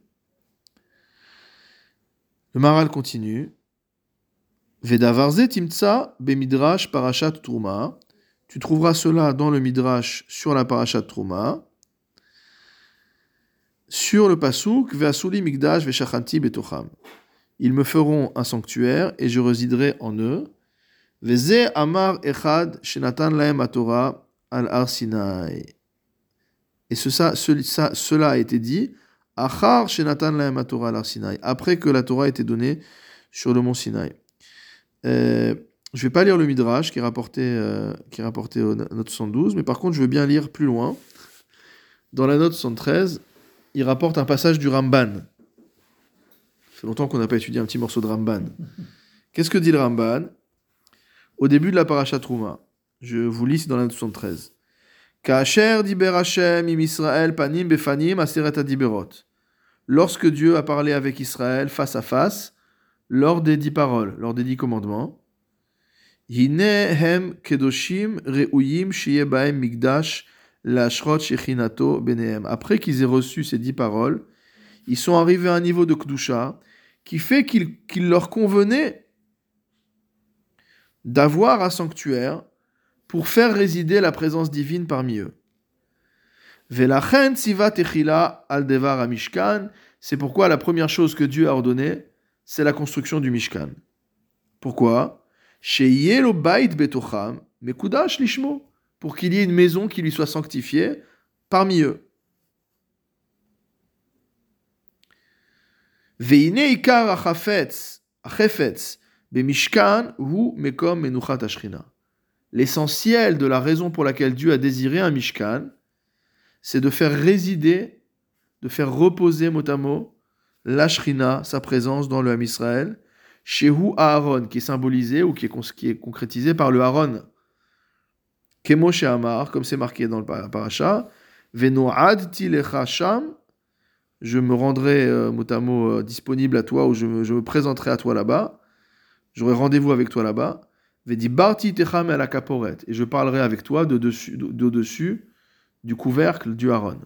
Le Maharal continue. Vedavarze timtsa bemidrash parashat truma. Tu trouveras cela dans le midrash sur la parashat truma. Sur le pasuk veasuli migdash veshachanti betocham. Ils me feront un sanctuaire et je résiderai en eux. Veze amar echad shenatan laem Torah al ar Sinai. Et ce, ça, ce- ça- cela a été dit. Après que la Torah a été donnée sur le mont Sinaï. Euh, je vais pas lire le Midrash qui est rapporté, euh, qui est rapporté au note 112, mais par contre, je veux bien lire plus loin. Dans la note 113, il rapporte un passage du Ramban. Ça fait longtemps qu'on n'a pas étudié un petit morceau de Ramban. (laughs) Qu'est-ce que dit le Ramban? Au début de la parasha Trouma, je vous lis c'est dans la note 73. Ka'asher diber Hashem im Israël panim befanim aseret adiberot. Lorsque Dieu a parlé avec Israël face à face, lors des dix paroles, lors des dix commandements, Hine hem kedoshim reuyim shiye baem migdash Lashrot Shechinato Benehem. Après qu'ils aient reçu ces dix paroles, ils sont arrivés à un niveau de Kdusha qui fait qu'il leur convenait d'avoir un sanctuaire pour faire résider la présence divine parmi eux. Velachen Siva Techila al Devar Mishkan, c'est pourquoi la première chose que Dieu a ordonnée, c'est la construction du Mishkan. Pourquoi? Sheyelo Bait Betocham, Mekudash Lishmo pour qu'il y ait une maison qui lui soit sanctifiée parmi eux. Veine hu mekom menuchat. L'essentiel de la raison pour laquelle Dieu a désiré un mishkan, c'est de faire résider, de faire reposer mot à l'ashrina, sa présence dans le Ham Israël, chez Hu Aaron, qui est symbolisé ou qui est, concrétisé par le Aaron. Kemo Amar, comme c'est marqué dans le par- paracha, Venoad tilecha sham, je me rendrai euh, euh, disponible à toi ou je me présenterai à toi là-bas, j'aurai rendez-vous avec toi là-bas. Et je parlerai avec toi de dessus, de, dessus du couvercle du Aaron.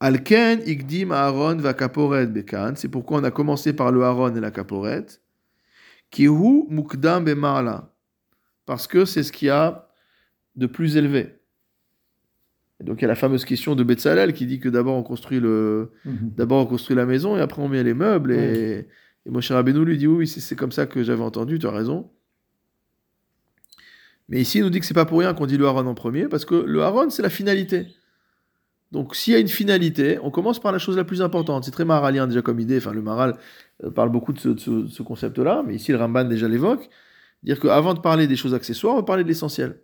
Alken igdim Aaron va kaporet bekan, c'est pourquoi on a commencé par le Aaron et la kaporet. Kihu mukdam bemarla parce que c'est ce qu'il y a de plus élevé. Et donc il y a la fameuse question de Betzalel qui dit que d'abord on construit le, Mhm. d'abord on construit la maison et après on met les meubles. Et, et Moshe Rabbeinu lui dit oui, c'est comme ça que j'avais entendu, tu as raison. Mais ici il nous dit que c'est pas pour rien qu'on dit le Haron en premier parce que le Haron c'est la finalité. Donc s'il y a une finalité, on commence par la chose la plus importante. C'est très maralien déjà comme idée. Enfin le Maral euh, parle beaucoup de ce, concept-là, mais ici le Ramban déjà l'évoque. Dire qu'avant de parler des choses accessoires, on va parler de l'essentiel.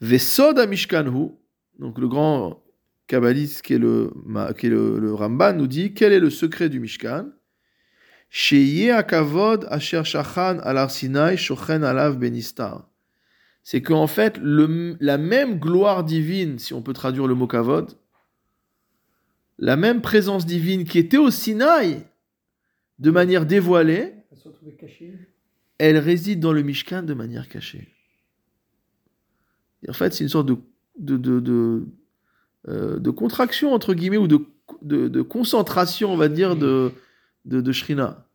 Vesod Mishkanhu, donc le grand kabbaliste qui est le, qui le Ramban, nous dit quel est le secret du Mishkan? C'est qu'en fait, le- la même gloire divine, si on peut traduire le mot kavod, la même présence divine qui était au Sinaï de manière dévoilée, Elle réside dans le Mishkan de manière cachée. Et en fait, c'est une sorte de, de, de, de, euh, de contraction, entre guillemets, ou de, de concentration, on va dire, de, de, de Shrina.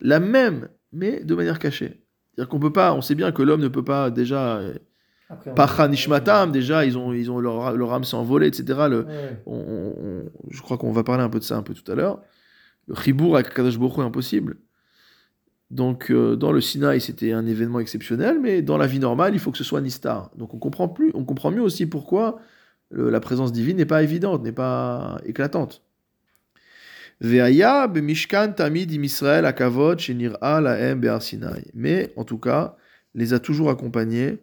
La même, mais de manière cachée. C'est-à-dire qu'on peut pas, on sait bien que l'homme ne peut pas déjà, Pacha Nishmatam, déjà, ils ont, ils ont leur, leur âme s'est envolée, etc. Le, Ouais. on- on- on- je crois qu'on va parler un peu de ça un peu tout à l'heure. Le Chibour avec Baruch Hu est impossible. Donc, euh, dans le Sinaï, c'était un événement exceptionnel, mais dans la vie normale, il faut que ce soit Nistar. Donc, on comprend, plus, on comprend mieux aussi pourquoi le- la présence divine n'est pas évidente, n'est pas éclatante. Mais, en tout cas, les a toujours accompagnés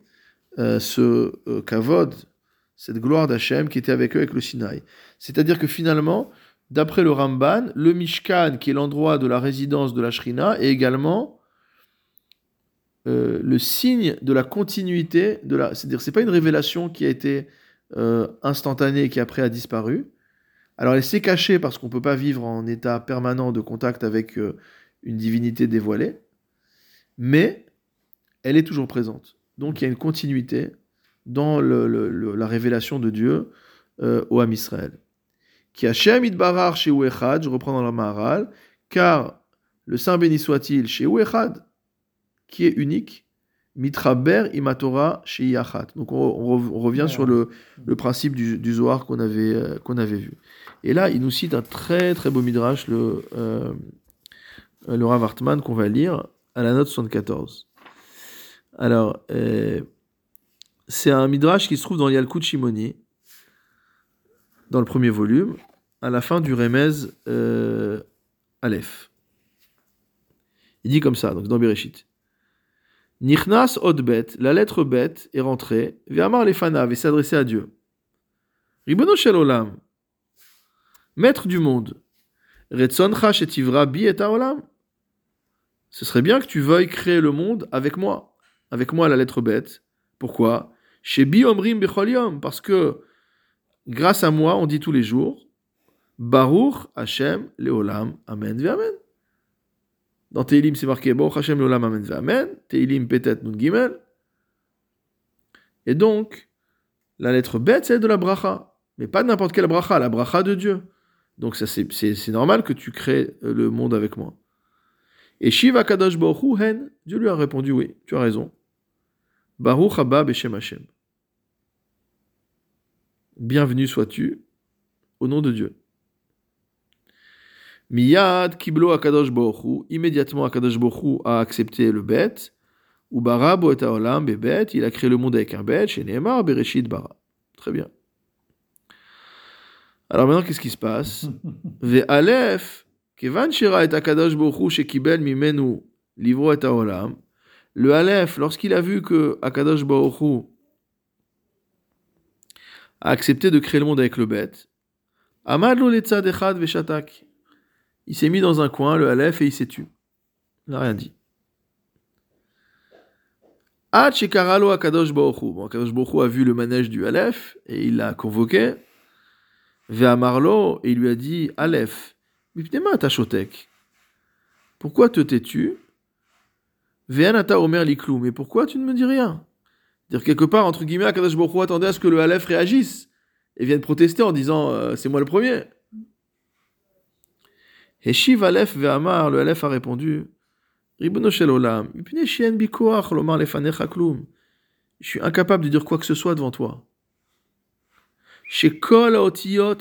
euh, ce euh, kavod, cette gloire d'Hachem qui était avec eux avec le Sinaï. C'est-à-dire que finalement, d'après le Ramban, le Mishkan, qui est l'endroit de la résidence de la Shrina, est également euh, le signe de la continuité de la. C'est-à-dire, c'est pas une révélation qui a été instantanée qui après a disparu. Alors elle s'est cachée parce qu'on ne peut pas vivre en état permanent de contact avec euh, une divinité dévoilée, mais elle est toujours présente. Donc il y a une continuité dans la révélation de Dieu euh, au Ham Israël. Qui Hashem idbarar chez Echad, je reprends dans la Maharal, car le Saint béni soit-il chez Echad, qui est unique, mitraber imatora chez Yachat. Donc on, on rev- on revient Ouais. sur le, le principe du, du Zohar qu'on avait, euh, qu'on avait vu. Et là, il nous cite un très très beau midrash, le, euh, le Rav Hartman, qu'on va lire à la note 74. Alors, euh, c'est un midrash qui se trouve dans Yalkut Shimoni, dans le premier volume, à la fin du Remez euh, Aleph. Il dit comme ça, donc dans Bereshit. Nichnas od bet, la lettre bet est rentrée, Ve'amar lefanav, et s'adresser à Dieu. Ribono shel olam, maître du monde, Retzoncha shetivra bi et olam. Ce serait bien que tu veuilles créer le monde avec moi. Avec moi, la lettre bête. Pourquoi? Chez bi omrim bechol yom, parce que grâce à moi, on dit tous les jours, Baruch Hashem leolam, amen ve amen. Dans Teilim, c'est marqué Baruch Hashem leolam, amen amen. Teilim peut-être. Et donc, la lettre bête, c'est de la bracha. Mais pas n'importe quelle bracha, la bracha de Dieu. Donc ça, c'est- normal que tu crées euh, le monde avec moi. Et Shiva Kadosh Baruch Dieu lui a répondu oui, tu as raison. Baruch beshem Hashem. Bienvenue sois-tu au nom de Dieu. Miyad kiblo akadosh Baruch Hu, immédiatement Akadosh Baruch Hu a accepté le bête. Ou bara bo et haolam bebet, il a créé le monde avec un bête, chez Nehemar bereshit bara. Très bien. Alors maintenant, qu'est-ce qui se passe (laughs) Ve Aleph, kevan shira et akadosh Baruch Hu shekibel mimenu livro et haolam. Le Aleph, lorsqu'il a vu que Akadosh Baruch Hu a accepté de créer le monde avec le bête, Amad lo letzad echad veshatak. Il s'est mis dans un coin, le Aleph, et il s'est tu. Il n'a rien dit. Ad shekaralo Akadosh Hu. Bon, Akadosh Hu a vu le manège du Aleph, et il l'a convoqué. Ve'amarlo, et il lui a dit, Aleph, mipnema tashotek. Pourquoi te tais-tu? Ve'anata omer liklou. Mais pourquoi tu ne me dis rien? Dire quelque part, entre guillemets, Akadosh Hu attendait à ce que le Aleph réagisse et vienne protester en disant euh, c'est moi le premier. Heshiv Aleph ve'amar, le Aleph a répondu. Je suis incapable de dire quoi que ce soit devant toi.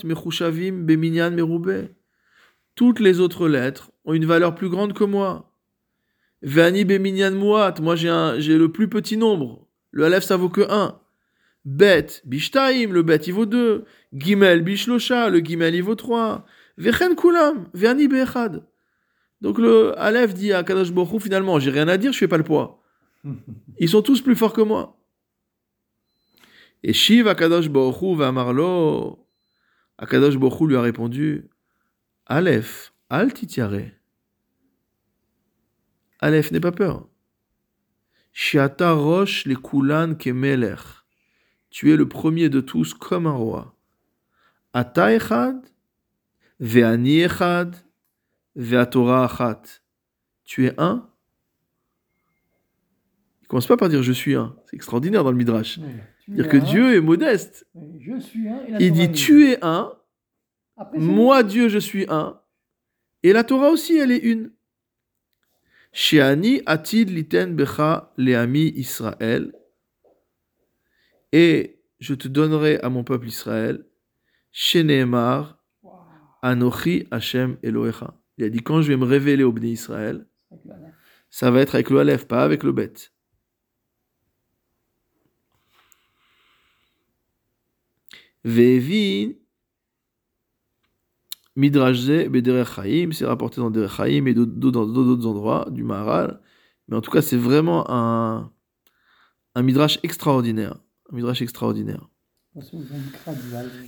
Mechushavim. Toutes les autres lettres ont une valeur plus grande que moi. Ve'ani beminyan muat, moi j'ai le plus petit nombre. Le Aleph ça vaut que 1. Bet, bishtaim, le bet il vaut 2. Gimel, bishlosha, le gimel il vaut 3. Vechen kulam, ve'ani be'echad. Donc le Aleph dit à Kadosh Hu, finalement, j'ai rien à dire, je fais pas le poids. (laughs) Ils sont tous plus forts que moi. Et Shiv Akadosh Baruch Hu v'amarlo. Akadosh Hu lui a répondu, Aleph, al titiare. Aleph, n'aie pas peur. Shiata rosh le kulan kemelech. Tu es le premier de tous comme un roi. Ata echad, ve'ani echad, ve'atora achat. Tu es un? Il commence pas par dire je suis un. C'est extraordinaire dans le Midrash. Oui, Dire que un, Dieu est modeste. oui, Je suis un. Il dit tu es un, Après, moi Dieu je suis un. Et la Torah aussi elle est une. Sheani atid liten becha leami Israël. Et je te donnerai à mon peuple Israël. Sheneemar. Anochi Hashem Elohecha. Il a dit quand je vais me révéler au Bnei Israël, ça va être avec le Aleph, pas avec le Bet. Vevi Midrash Ze Bederech c'est rapporté dans Derech Chaim et d'autres- endroits du Maharal. Mais en tout cas, c'est vraiment un Midrash extraordinaire. Un Midrash extraordinaire.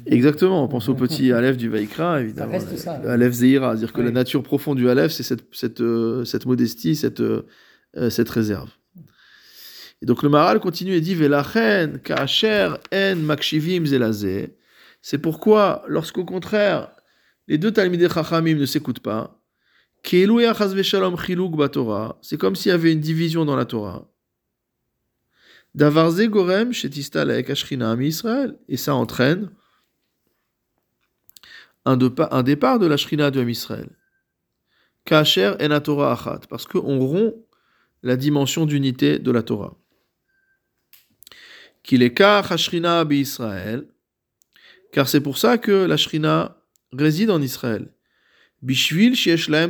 Exactement, on pense au petit Aleph du Vaikra, évidemment. reste ça, Le Aleph Zeira, c'est-à-dire que Oui. la nature profonde du Aleph, c'est cette, cette, euh, cette modestie, cette, euh, euh, cette réserve. Et donc le Maral continue et dit Velachen, Kacher, En, Makshivim, Zelazé. C'est pourquoi, lorsqu'au contraire, les deux Talmidei Chachamim ne s'écoutent pas, c'est comme s'il y avait une division dans la Torah. Davarze Gorem, Shetista Ami Israël. Et ça entraîne un, départ de la Shrina de Israël. Kacher en Torah achat, parce qu'on rompt la dimension d'unité de la Torah. Qu'il est car Israël, car c'est pour ça que la Shrina réside en Israël. Bishvil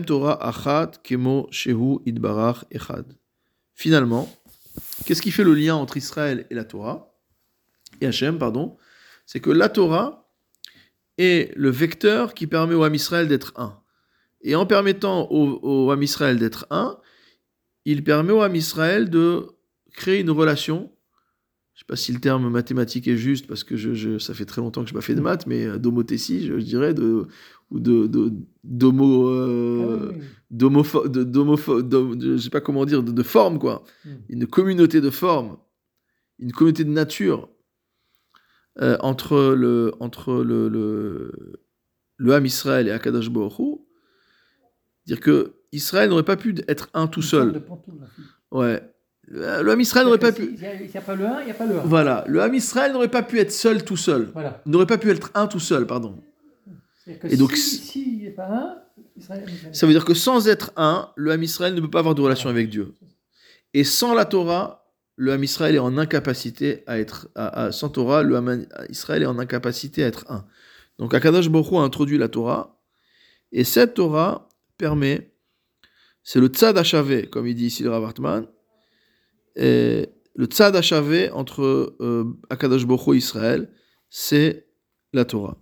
Torah achat kemo shehu idbarach echad. Finalement, qu'est-ce qui fait le lien entre Israël et la Torah et Hachem, pardon, c'est que la Torah est le vecteur qui permet au Ham Israël d'être un. Et en permettant au, au Ham Israël d'être un, il permet au Ham Israël de créer une relation. Je ne sais pas si le terme mathématique est juste, parce que je, ça fait très longtemps que je n'ai pas fait de maths, mais euh, d'homothétie, je, dirais, de, ou de, d'homo, euh, ah je sais pas comment dire, de, forme, quoi. Hmm. Une communauté de forme, une communauté de nature euh, entre le, entre le, le, le Ham Israël et Akadash Baruch dire que Israël n'aurait pas pu être un tout seul. Ouais. Le Ham Israël n'aurait pas pu. Il n'y a, pas le un, il n'y a pas le. Voilà. Le Ham Israël n'aurait pas pu être seul tout seul. Voilà. N'aurait pas pu être un tout seul, pardon. Et donc, si, n'est pas un, Israël, ça veut dire que sans être un, le Ham Israël ne peut pas avoir de relation avec Dieu. Et sans la Torah, le Ham Israël est en incapacité à être. À, sans Torah, le Ham Israël est en incapacité à être un. Donc Akadash Baruch a introduit la Torah, et cette Torah permet c'est le tzad achavé, comme il dit ici le Rav Et le tzad achavé entre euh, Akadosh Boko et Israël, c'est la Torah.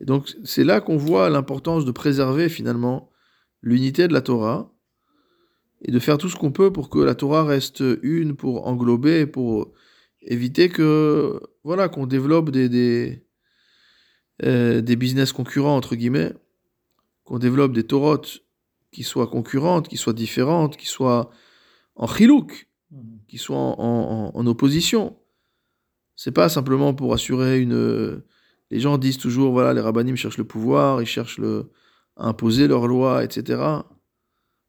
Et donc c'est là qu'on voit l'importance de préserver finalement l'unité de la Torah et de faire tout ce qu'on peut pour que la Torah reste une, pour englober, pour éviter que voilà qu'on développe des, des, euh, des business concurrents entre guillemets qu'on développe des torotes qui soient concurrentes, qui soient différentes, qui soient en chilouk, mhm. qui soient en, en, opposition. C'est pas simplement pour assurer une. Les gens disent toujours voilà, les rabbinim cherchent le pouvoir, ils cherchent le... à imposer leurs lois, etc.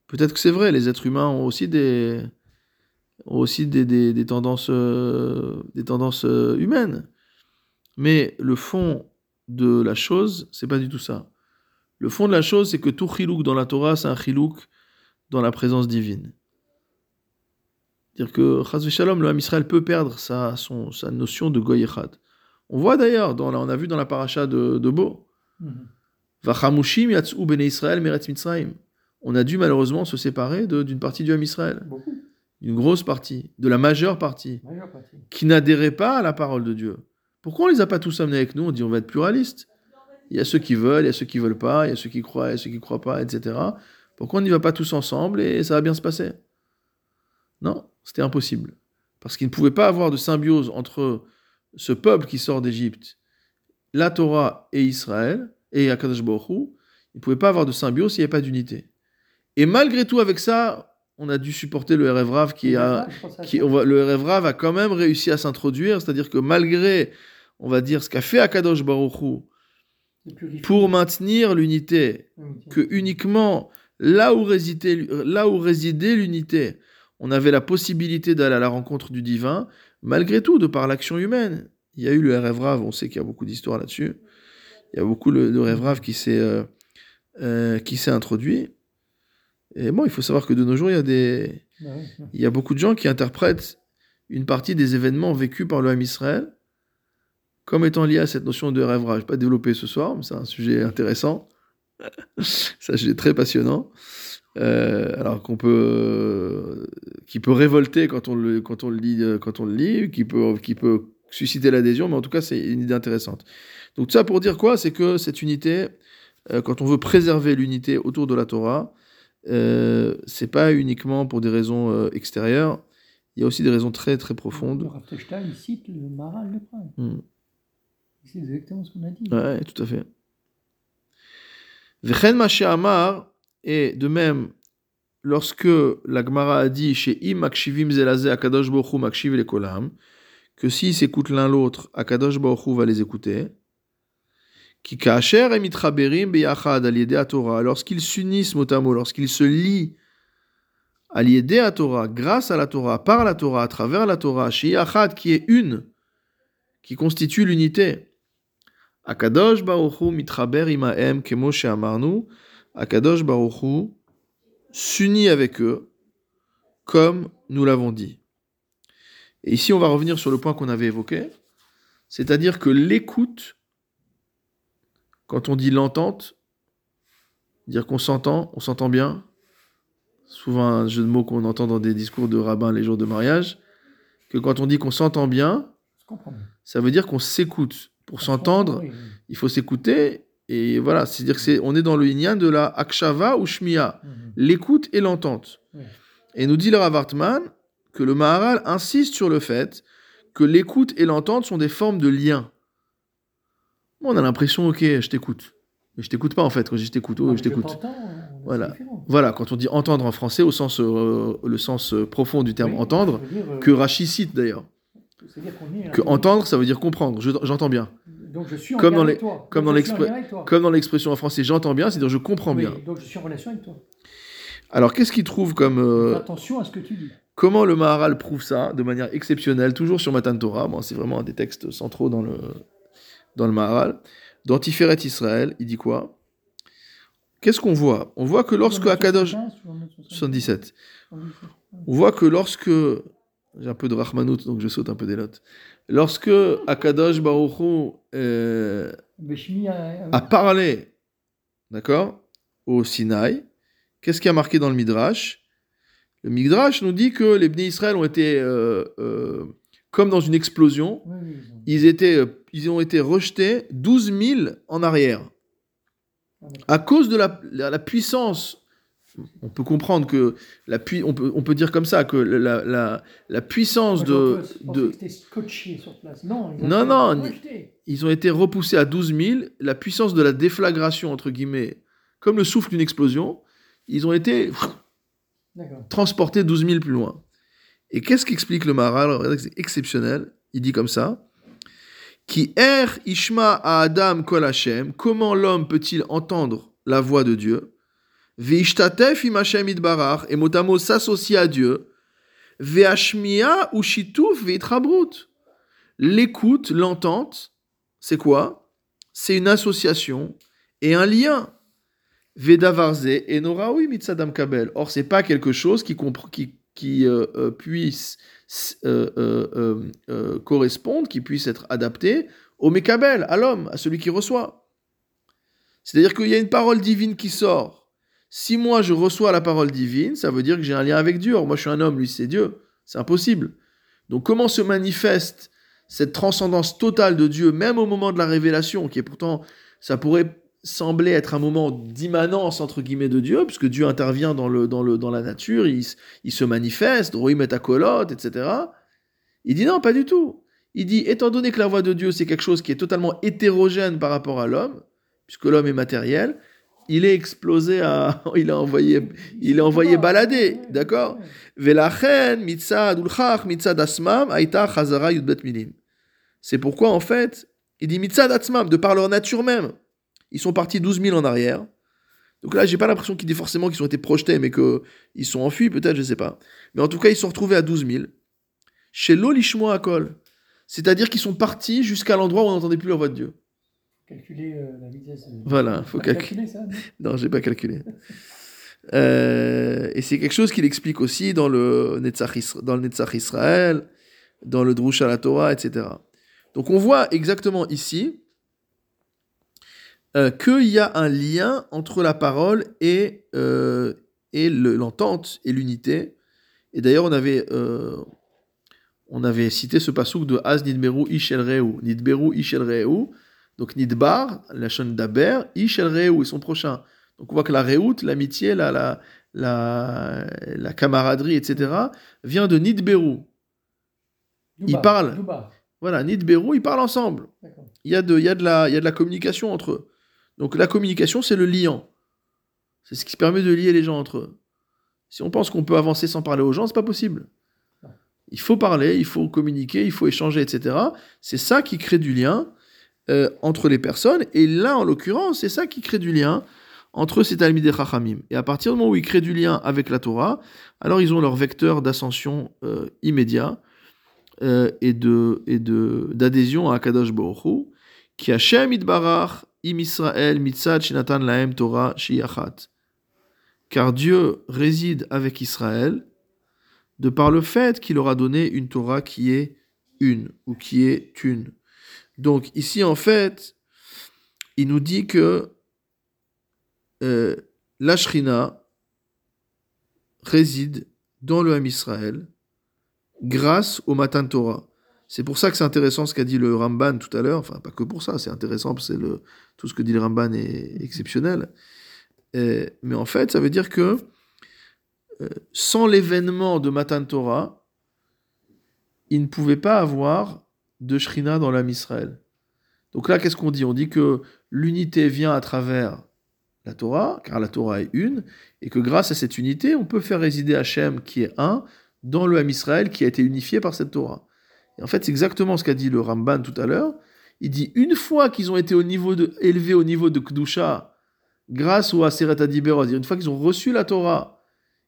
Peut-être que c'est vrai, les êtres humains ont aussi des, ont aussi des, des, des tendances, des tendances humaines. Mais le fond de la chose, c'est pas du tout ça. Le fond de la chose, c'est que tout chilouk dans la Torah, c'est un chilouk dans la présence divine. C'est-à-dire que Shalom, le Ham Israël peut perdre sa, son, sa notion de Goyechad. On voit d'ailleurs, dans, on a vu dans la paracha de, de Bo, mhm. Vachamushim yatsu bene Israël meretz Mitzrayim. On a dû malheureusement se séparer d'une partie du Ham Israël. Une grosse partie, de la majeure partie, majeure partie. qui n'adhérait pas à la parole de Dieu. Pourquoi on les a pas tous amenés avec nous? On dit on va être pluraliste. Il y a ceux qui veulent, il y a ceux qui veulent pas, il y a ceux qui croient, il y a ceux qui croient pas, etc. Pourquoi on n'y va pas tous ensemble et ça va bien se passer? Non, c'était impossible. Parce qu'il ne pouvait pas avoir de symbiose entre ce peuple qui sort d'Égypte, la Torah et Israël, et Akadosh Baruch il ne pouvait pas avoir de symbiose s'il n'y avait pas d'unité. Et malgré tout, avec ça, on a dû supporter le RF qui a, qui, le RF a quand même réussi à s'introduire, c'est-à-dire que malgré, on va dire, ce qu'a fait Akadosh Baruch pour maintenir l'unité, que uniquement là où résidait, là où résidait l'unité, on avait la possibilité d'aller à la rencontre du divin, malgré tout, de par l'action humaine. Il y a eu le rêve rave, on sait qu'il y a beaucoup d'histoires là-dessus. Il y a beaucoup de rêve rave qui s'est euh, euh, introduit. Et bon, il faut savoir que de nos jours, il y a des, il y a beaucoup de gens qui interprètent une partie des événements vécus par le Ham Israël comme étant lié à cette notion de rêve Je vais pas développer ce soir, mais c'est un sujet intéressant. (laughs) c'est un sujet très passionnant. Euh, alors qu'on peut, qui peut révolter quand on le, quand on le lit, quand on le lit, qui peut, qui peut susciter l'adhésion, mais en tout cas, c'est une idée intéressante. Donc, ça pour dire quoi? C'est que cette unité, euh, quand on veut préserver l'unité autour de la Torah, euh, c'est pas uniquement pour des raisons euh, extérieures, il y a aussi des raisons très très profondes. Le cite le Maral le c'est exactement ce qu'on a dit. Ouais, tout à fait. Vechen Amar, et de même, lorsque la Gemara a dit chez Im Akshivim Zelaze Akadosh Baruch Hu Makshiv Lekolam, que s'ils s'écoutent l'un l'autre, Akadosh Baruch Hu va les écouter. Qui Kacher et Mitraberim Beyachad Aliede Torah, lorsqu'ils s'unissent mot à lorsqu'ils se lient Aliede à Torah, grâce à la Torah, par la Torah, à travers la Torah, chez Yachad qui est une, qui constitue l'unité. Akadosh Baruch Hu Mitraber Imaem Kemo Amarnu, Akadosh Baruch Hu s'unit avec eux, comme nous l'avons dit. Et ici, on va revenir sur le point qu'on avait évoqué, c'est-à-dire que l'écoute, quand on dit l'entente, dire qu'on s'entend, on s'entend bien, souvent un jeu de mots qu'on entend dans des discours de rabbins les jours de mariage, que quand on dit qu'on s'entend bien, ça veut dire qu'on s'écoute. Pour s'entendre, il faut s'écouter et voilà, c'est-à-dire que c'est, on est dans le yin de la akshava ou shmiya, mhm. l'écoute et l'entente. Et nous dit le Rav que le Maharal insiste sur le fait que l'écoute et l'entente sont des formes de lien. on a l'impression, ok, je t'écoute. Mais je t'écoute pas en fait, quand je t'écoute, oh, je t'écoute. Voilà. voilà, quand on dit entendre en français, au sens, euh, le sens euh, profond du terme entendre, euh, que Rachid cite d'ailleurs. Que entendre, ça veut dire comprendre, j'entends bien. Donc je suis en comme, dans avec toi. Comme, dans comme dans l'expression en français, j'entends bien, c'est-à-dire je comprends bien. Donc je suis en relation avec toi. Alors qu'est-ce qu'il trouve comme. Euh, attention à ce que tu dis. Comment le Maharal prouve ça de manière exceptionnelle, toujours sur Matan Torah? Bon, C'est vraiment un des textes centraux dans le, dans le Maharal. Dans Tiferet Israël, il dit quoi? Qu'est-ce qu'on voit? On voit que lorsque Akadosh. 77. On voit que lorsque j'ai un peu de Rahmanout, donc je saute un peu des notes. Lorsque Akadosh Baruch euh, a parlé, d'accord, au Sinaï, qu'est-ce qui a marqué dans le Midrash? Le Midrash nous dit que les Bnei Israël ont été euh, euh, comme dans une explosion. ils, étaient, ils ont été rejetés 12 000 en arrière. Ah, à cause de la, la puissance on peut comprendre que la on peut, on peut dire comme ça que la, la, la puissance de, de... sur place. Non, ils non, non ils ont été repoussés à 12 000. La puissance de la déflagration entre guillemets, comme le souffle d'une explosion, ils ont été transportés 12 000 plus loin. Et qu'est-ce qu'explique le Maharal? C'est exceptionnel. Il dit comme ça. Qui er ishma à Adam kol Hashem. Comment l'homme peut-il entendre la voix de Dieu? Veishtatef im idbarach, et motamo s'associe à Dieu. Veashmia ou shituf veitrabrut. L'écoute, l'entente, c'est quoi? C'est une association et un lien. Vedavarze et noraoui mitzadam kabel. Or, c'est pas quelque chose qui euh, euh, puisse euh, correspondre, qui puisse être adapté au mekabel, à l'homme, à celui qui reçoit. C'est-à-dire qu'il y a une parole divine qui sort si moi je reçois la parole divine, ça veut dire que j'ai un lien avec Dieu. moi je suis un homme, lui c'est Dieu. C'est impossible. Donc comment se manifeste cette transcendance totale de Dieu, même au moment de la révélation, qui est pourtant, ça pourrait sembler être un moment d'immanence entre guillemets de Dieu, puisque Dieu intervient dans, le, dans, le, dans la nature, il, se manifeste, Rohim est à colotte, etc. Il dit non, pas du tout. Il dit, étant donné que la voix de Dieu, c'est quelque chose qui est totalement hétérogène par rapport à l'homme, puisque l'homme est matériel, il est explosé à, (laughs) il a envoyé, il a envoyé balader, d'accord? C'est pourquoi en fait, il dit mitzad asmam, de par leur nature même, ils sont partis 12 000 en arrière. Donc là, j'ai pas l'impression qu'ils disent forcément qu'ils ont été projetés, mais qu'ils sont enfuis, peut-être, je sais pas. Mais en tout cas, ils sont retrouvés à 12 000. Chez l'Olishmo Akol. C'est-à-dire qu'ils sont partis jusqu'à l'endroit où on n'entendait plus la voix de Dieu calculer euh, la vitesse. Voilà, faut calculer. ça Non, j'ai pas calculé. Euh, et c'est quelque chose qu'il explique aussi dans le Netzach, dans le Netzach Israël, dans le Drush à la Torah, etc. Donc on voit exactement ici euh, qu'il y a un lien entre la parole et, euh, et l'entente et l'unité. Et d'ailleurs, on avait, on avait cité ce passouk de Az Nidberu Ishel Reu. Nidberu Ishel Reu, donc Nidbar, la chaîne d'Aber, Ish el et son prochain. Donc on voit que la Reout, l'amitié, la, la, la, la, camaraderie, etc., vient de Nidberu. Ils parlent. Voilà, Nidberu, ils parlent ensemble. Il y, a de, il, y a de la, il y a de la communication entre eux. Donc la communication, c'est le liant. C'est ce qui permet de lier les gens entre eux. Si on pense qu'on peut avancer sans parler aux gens, c'est pas possible. Il faut parler, il faut communiquer, il faut échanger, etc. C'est ça qui crée du lien euh, entre les personnes. Et là, en l'occurrence, c'est ça qui crée du lien entre ces Talmud et Chachamim. Et à partir du moment où ils créent du lien avec la Torah, alors ils ont leur vecteur d'ascension euh, immédiat euh, et de et de d'adhésion à Kadosh Baruch qui Hashem itbarach im Israël mitzad shinatan lahem Torah shiyachat. Car Dieu réside avec Israël de par le fait qu'il leur a donné une Torah qui est une ou qui est une. Donc ici en fait, il nous dit que euh, la Shrina réside dans le Ham Israël grâce au Matan Torah. C'est pour ça que c'est intéressant ce qu'a dit le Ramban tout à l'heure. Enfin, pas que pour ça, c'est intéressant parce que tout ce que dit le Ramban est exceptionnel. mais en fait, ça veut dire que euh, sans l'événement de Matan Torah, il ne pouvait pas avoir de Shrina dans l'âme Israël. Donc là, qu'est-ce qu'on dit? On dit que l'unité vient à travers la Torah, car la Torah est une, et que grâce à cette unité, on peut faire résider Hachem, qui est un, dans le Israël, qui a été unifié par cette Torah. Et en fait, c'est exactement ce qu'a dit le Ramban tout à l'heure. Il dit, une fois qu'ils ont été au niveau de, élevés au niveau de Kdusha, grâce au Aseret Adiberot, une fois qu'ils ont reçu la Torah,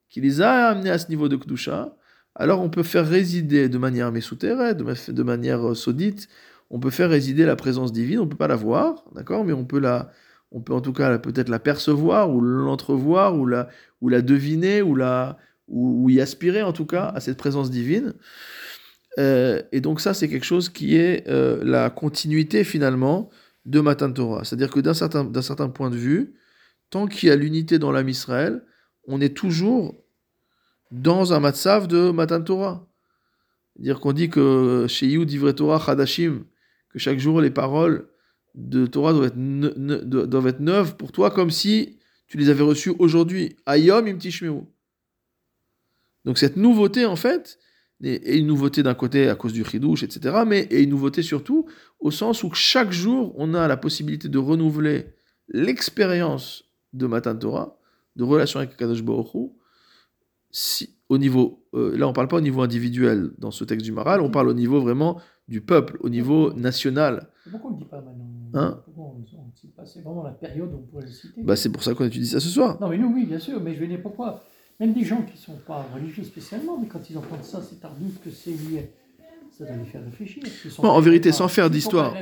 qui les a amenés à ce niveau de Kdusha, alors on peut faire résider de manière mesouterre, de, de manière euh, saudite, on peut faire résider la présence divine, on ne peut pas la voir, d'accord, mais on peut la, on peut en tout cas peut-être la percevoir ou l'entrevoir ou la, ou la deviner ou, la, ou, y aspirer en tout cas à cette présence divine. Euh, et donc ça, c'est quelque chose qui est euh, la continuité finalement de Matan Torah. C'est-à-dire que d'un certain, d'un certain point de vue, tant qu'il y a l'unité dans l'âme Israël, on est toujours dans un matzav de Matan Torah. C'est-à-dire qu'on dit que chez Yud Divre Torah Hadashim, que chaque jour les paroles de Torah doivent être, neuves pour toi comme si tu les avais reçues aujourd'hui. Ayom im Donc cette nouveauté, en fait, est une nouveauté d'un côté à cause du chidouche, etc., mais est une nouveauté surtout au sens où chaque jour, on a la possibilité de renouveler l'expérience de Matan Torah, de relation avec Kadosh Baruch si, au niveau, euh, là on parle pas au niveau individuel dans ce texte du Maral, on parle au niveau vraiment du peuple, au niveau national. Pourquoi on ne dit pas maintenant Hein C'est vraiment la période où on pourrait le citer. Bah, c'est pour ça qu'on étudie ça ce soir. Non, mais nous, oui, bien sûr, mais je veux dire pourquoi? Même des gens qui ne sont pas religieux spécialement, mais quand ils entendent ça, c'est tardif que c'est lié. Ça doit les faire réfléchir. En vérité, sans faire d'histoire,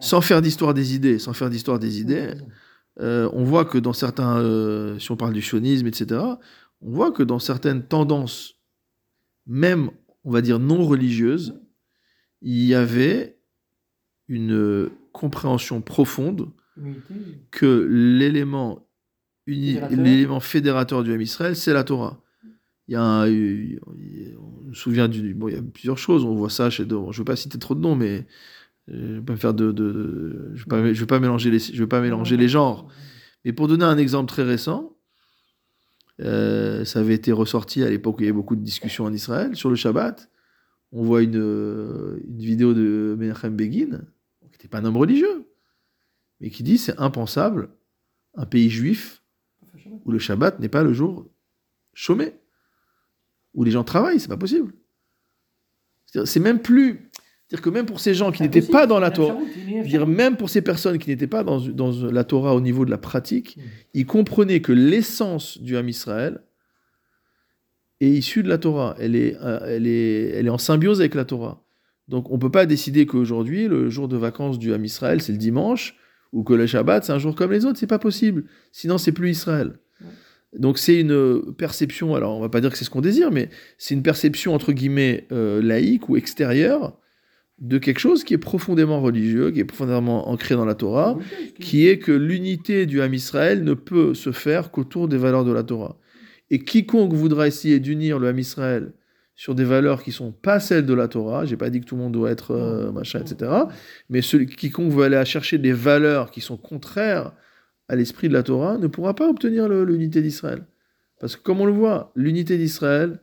sans faire d'histoire des idées, sans faire d'histoire des idées, euh, on voit que dans certains, euh, si on parle du sionisme, etc., on voit que dans certaines tendances, même, on va dire, non religieuses, il y avait une compréhension profonde que l'élément l'élément fédérateur du M Israël, c'est la Torah. Il y a un, on se souvient du, bon, il y a plusieurs choses. On voit ça chez, je ne veux pas citer trop de noms, mais je ne vais pas faire de, de, je vais pas, je vais pas mélanger les, je vais pas mélanger les genres. Mais pour donner un exemple très récent, euh, ça avait été ressorti à l'époque où il y avait beaucoup de discussions en Israël sur le Shabbat. On voit une, une vidéo de Menachem Begin, n'était pas un homme religieux, mais qui dit c'est impensable un pays juif où le Shabbat n'est pas le jour chômé, où les gens travaillent, c'est pas possible. C'est même plus. C'est-à-dire que même pour ces gens qui n'étaient pas dans la Torah, dire même pour ces personnes qui n'étaient pas dans, dans, la Torah au niveau de la pratique, hmm. ils comprenaient que l'essence du Ham Israël est issue de la Torah. Elle est, euh, elle, est, elle est en symbiose avec la Torah. Donc on ne peut pas décider qu'aujourd'hui, le jour de vacances du Ham Israël, c'est le dimanche, ou que le Shabbat, c'est un jour comme les autres. C'est pas possible. Sinon, c'est plus Israël. Donc c'est une perception, alors on va pas dire que c'est ce qu'on désire, mais c'est une perception entre guillemets euh, laïque ou extérieure de quelque chose qui est profondément religieux, qui est profondément ancré dans la Torah, qui est que l'unité du Ham Israël ne peut se faire qu'autour des valeurs de la Torah. Et quiconque voudra essayer d'unir le Ham Israël sur des valeurs qui sont pas celles de la Torah. J'ai pas dit que tout le monde doit être euh, machin, etc. Mais celui, quiconque veut aller chercher des valeurs qui sont contraires à l'esprit de la Torah ne pourra pas obtenir l'unité d'Israël. Parce que comme on le voit, l'unité d'Israël,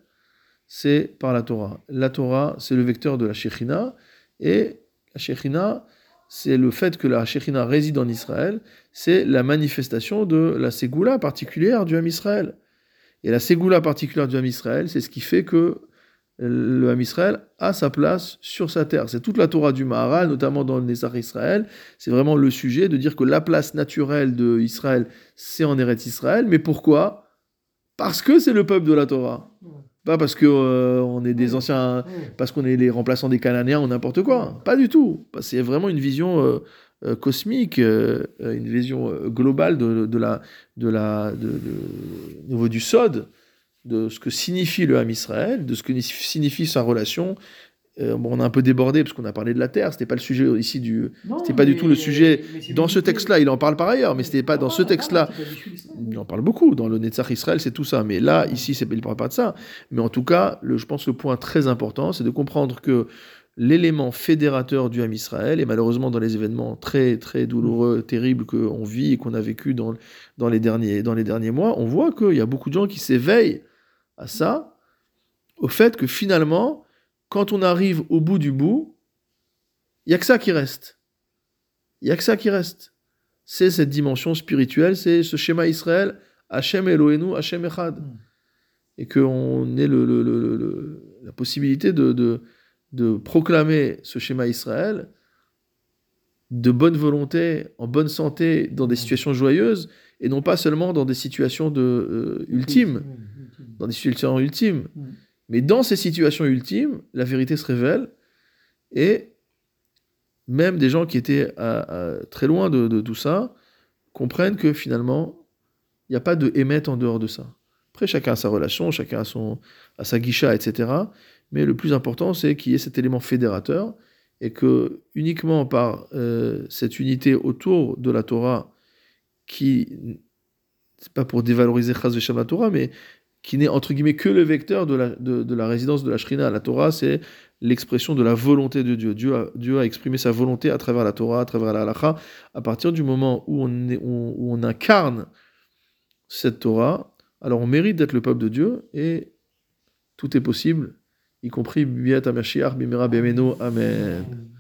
c'est par la Torah. La Torah, c'est le vecteur de la Shekhinah. Et la Shekhinah, c'est le fait que la Shekhinah réside en Israël, c'est la manifestation de la Ségoula particulière du Ham Israël. Et la ségoula particulière du Ham Israël, c'est ce qui fait que le Ham Israël a sa place sur sa terre. C'est toute la Torah du Maharal, notamment dans le Nézar Israël. C'est vraiment le sujet de dire que la place naturelle de Israël, c'est en Eretz Israël. Mais pourquoi? Parce que c'est le peuple de la Torah. Pas parce que euh, on est des anciens, parce qu'on est les remplaçants des Cananéens ou n'importe quoi. Pas du tout. C'est vraiment une vision euh, euh, cosmique, une vision globale de, de la, de la, de, de, niveau du Sod, de ce que signifie le Ham Israël, de ce que signifie sa relation. Euh, bon, on a un peu débordé parce qu'on a parlé de la terre, c'était pas le sujet ici du, c'était pas du tout le sujet dans ce texte-là. Il en parle par ailleurs, mais c'était pas dans ce texte-là. Il en parle beaucoup dans le Netzach Israël, c'est tout ça. Mais là, ici, c'est, il parle pas de ça. Mais en tout cas, le, je pense que le point très important, c'est de comprendre que l'élément fédérateur du Ham Israël, et malheureusement dans les événements très très douloureux, terribles qu'on vit et qu'on a vécu dans, dans, les derniers, dans les derniers mois, on voit qu'il y a beaucoup de gens qui s'éveillent à ça, au fait que finalement, quand on arrive au bout du bout, il n'y a que ça qui reste. Il n'y a que ça qui reste. C'est cette dimension spirituelle, c'est ce schéma Israël, Hachem Elohenu, Hachem Echad. Hmm. Et qu'on ait le, la possibilité de, de, proclamer ce schéma Israël de bonne volonté, en bonne santé, dans des hmm. situations joyeuses, et non pas seulement dans des situations de, euh, ultimes dans des situations ultimes. Mais dans ces situations ultimes, la vérité se révèle et même des gens qui étaient très loin de, tout ça comprennent que finalement, il n'y a pas de émettre en dehors de ça. Après, chacun a sa relation, chacun a, son, a sa guicha, etc. Mais le plus important, c'est qu'il y ait cet élément fédérateur et que uniquement par euh, cette unité autour de la Torah, qui, c'est pas pour dévaloriser Chaz Torah, mais qui n'est entre guillemets que le vecteur de la, de, la résidence de la Shrina. La Torah, c'est l'expression de la volonté de Dieu. Dieu a, Dieu a exprimé sa volonté à travers la Torah, à travers la halacha. À partir du moment où on, est, où on incarne cette Torah, alors on mérite d'être le peuple de Dieu et tout est possible, y compris Biat Amashiach, Bimera Bemeno. Amen.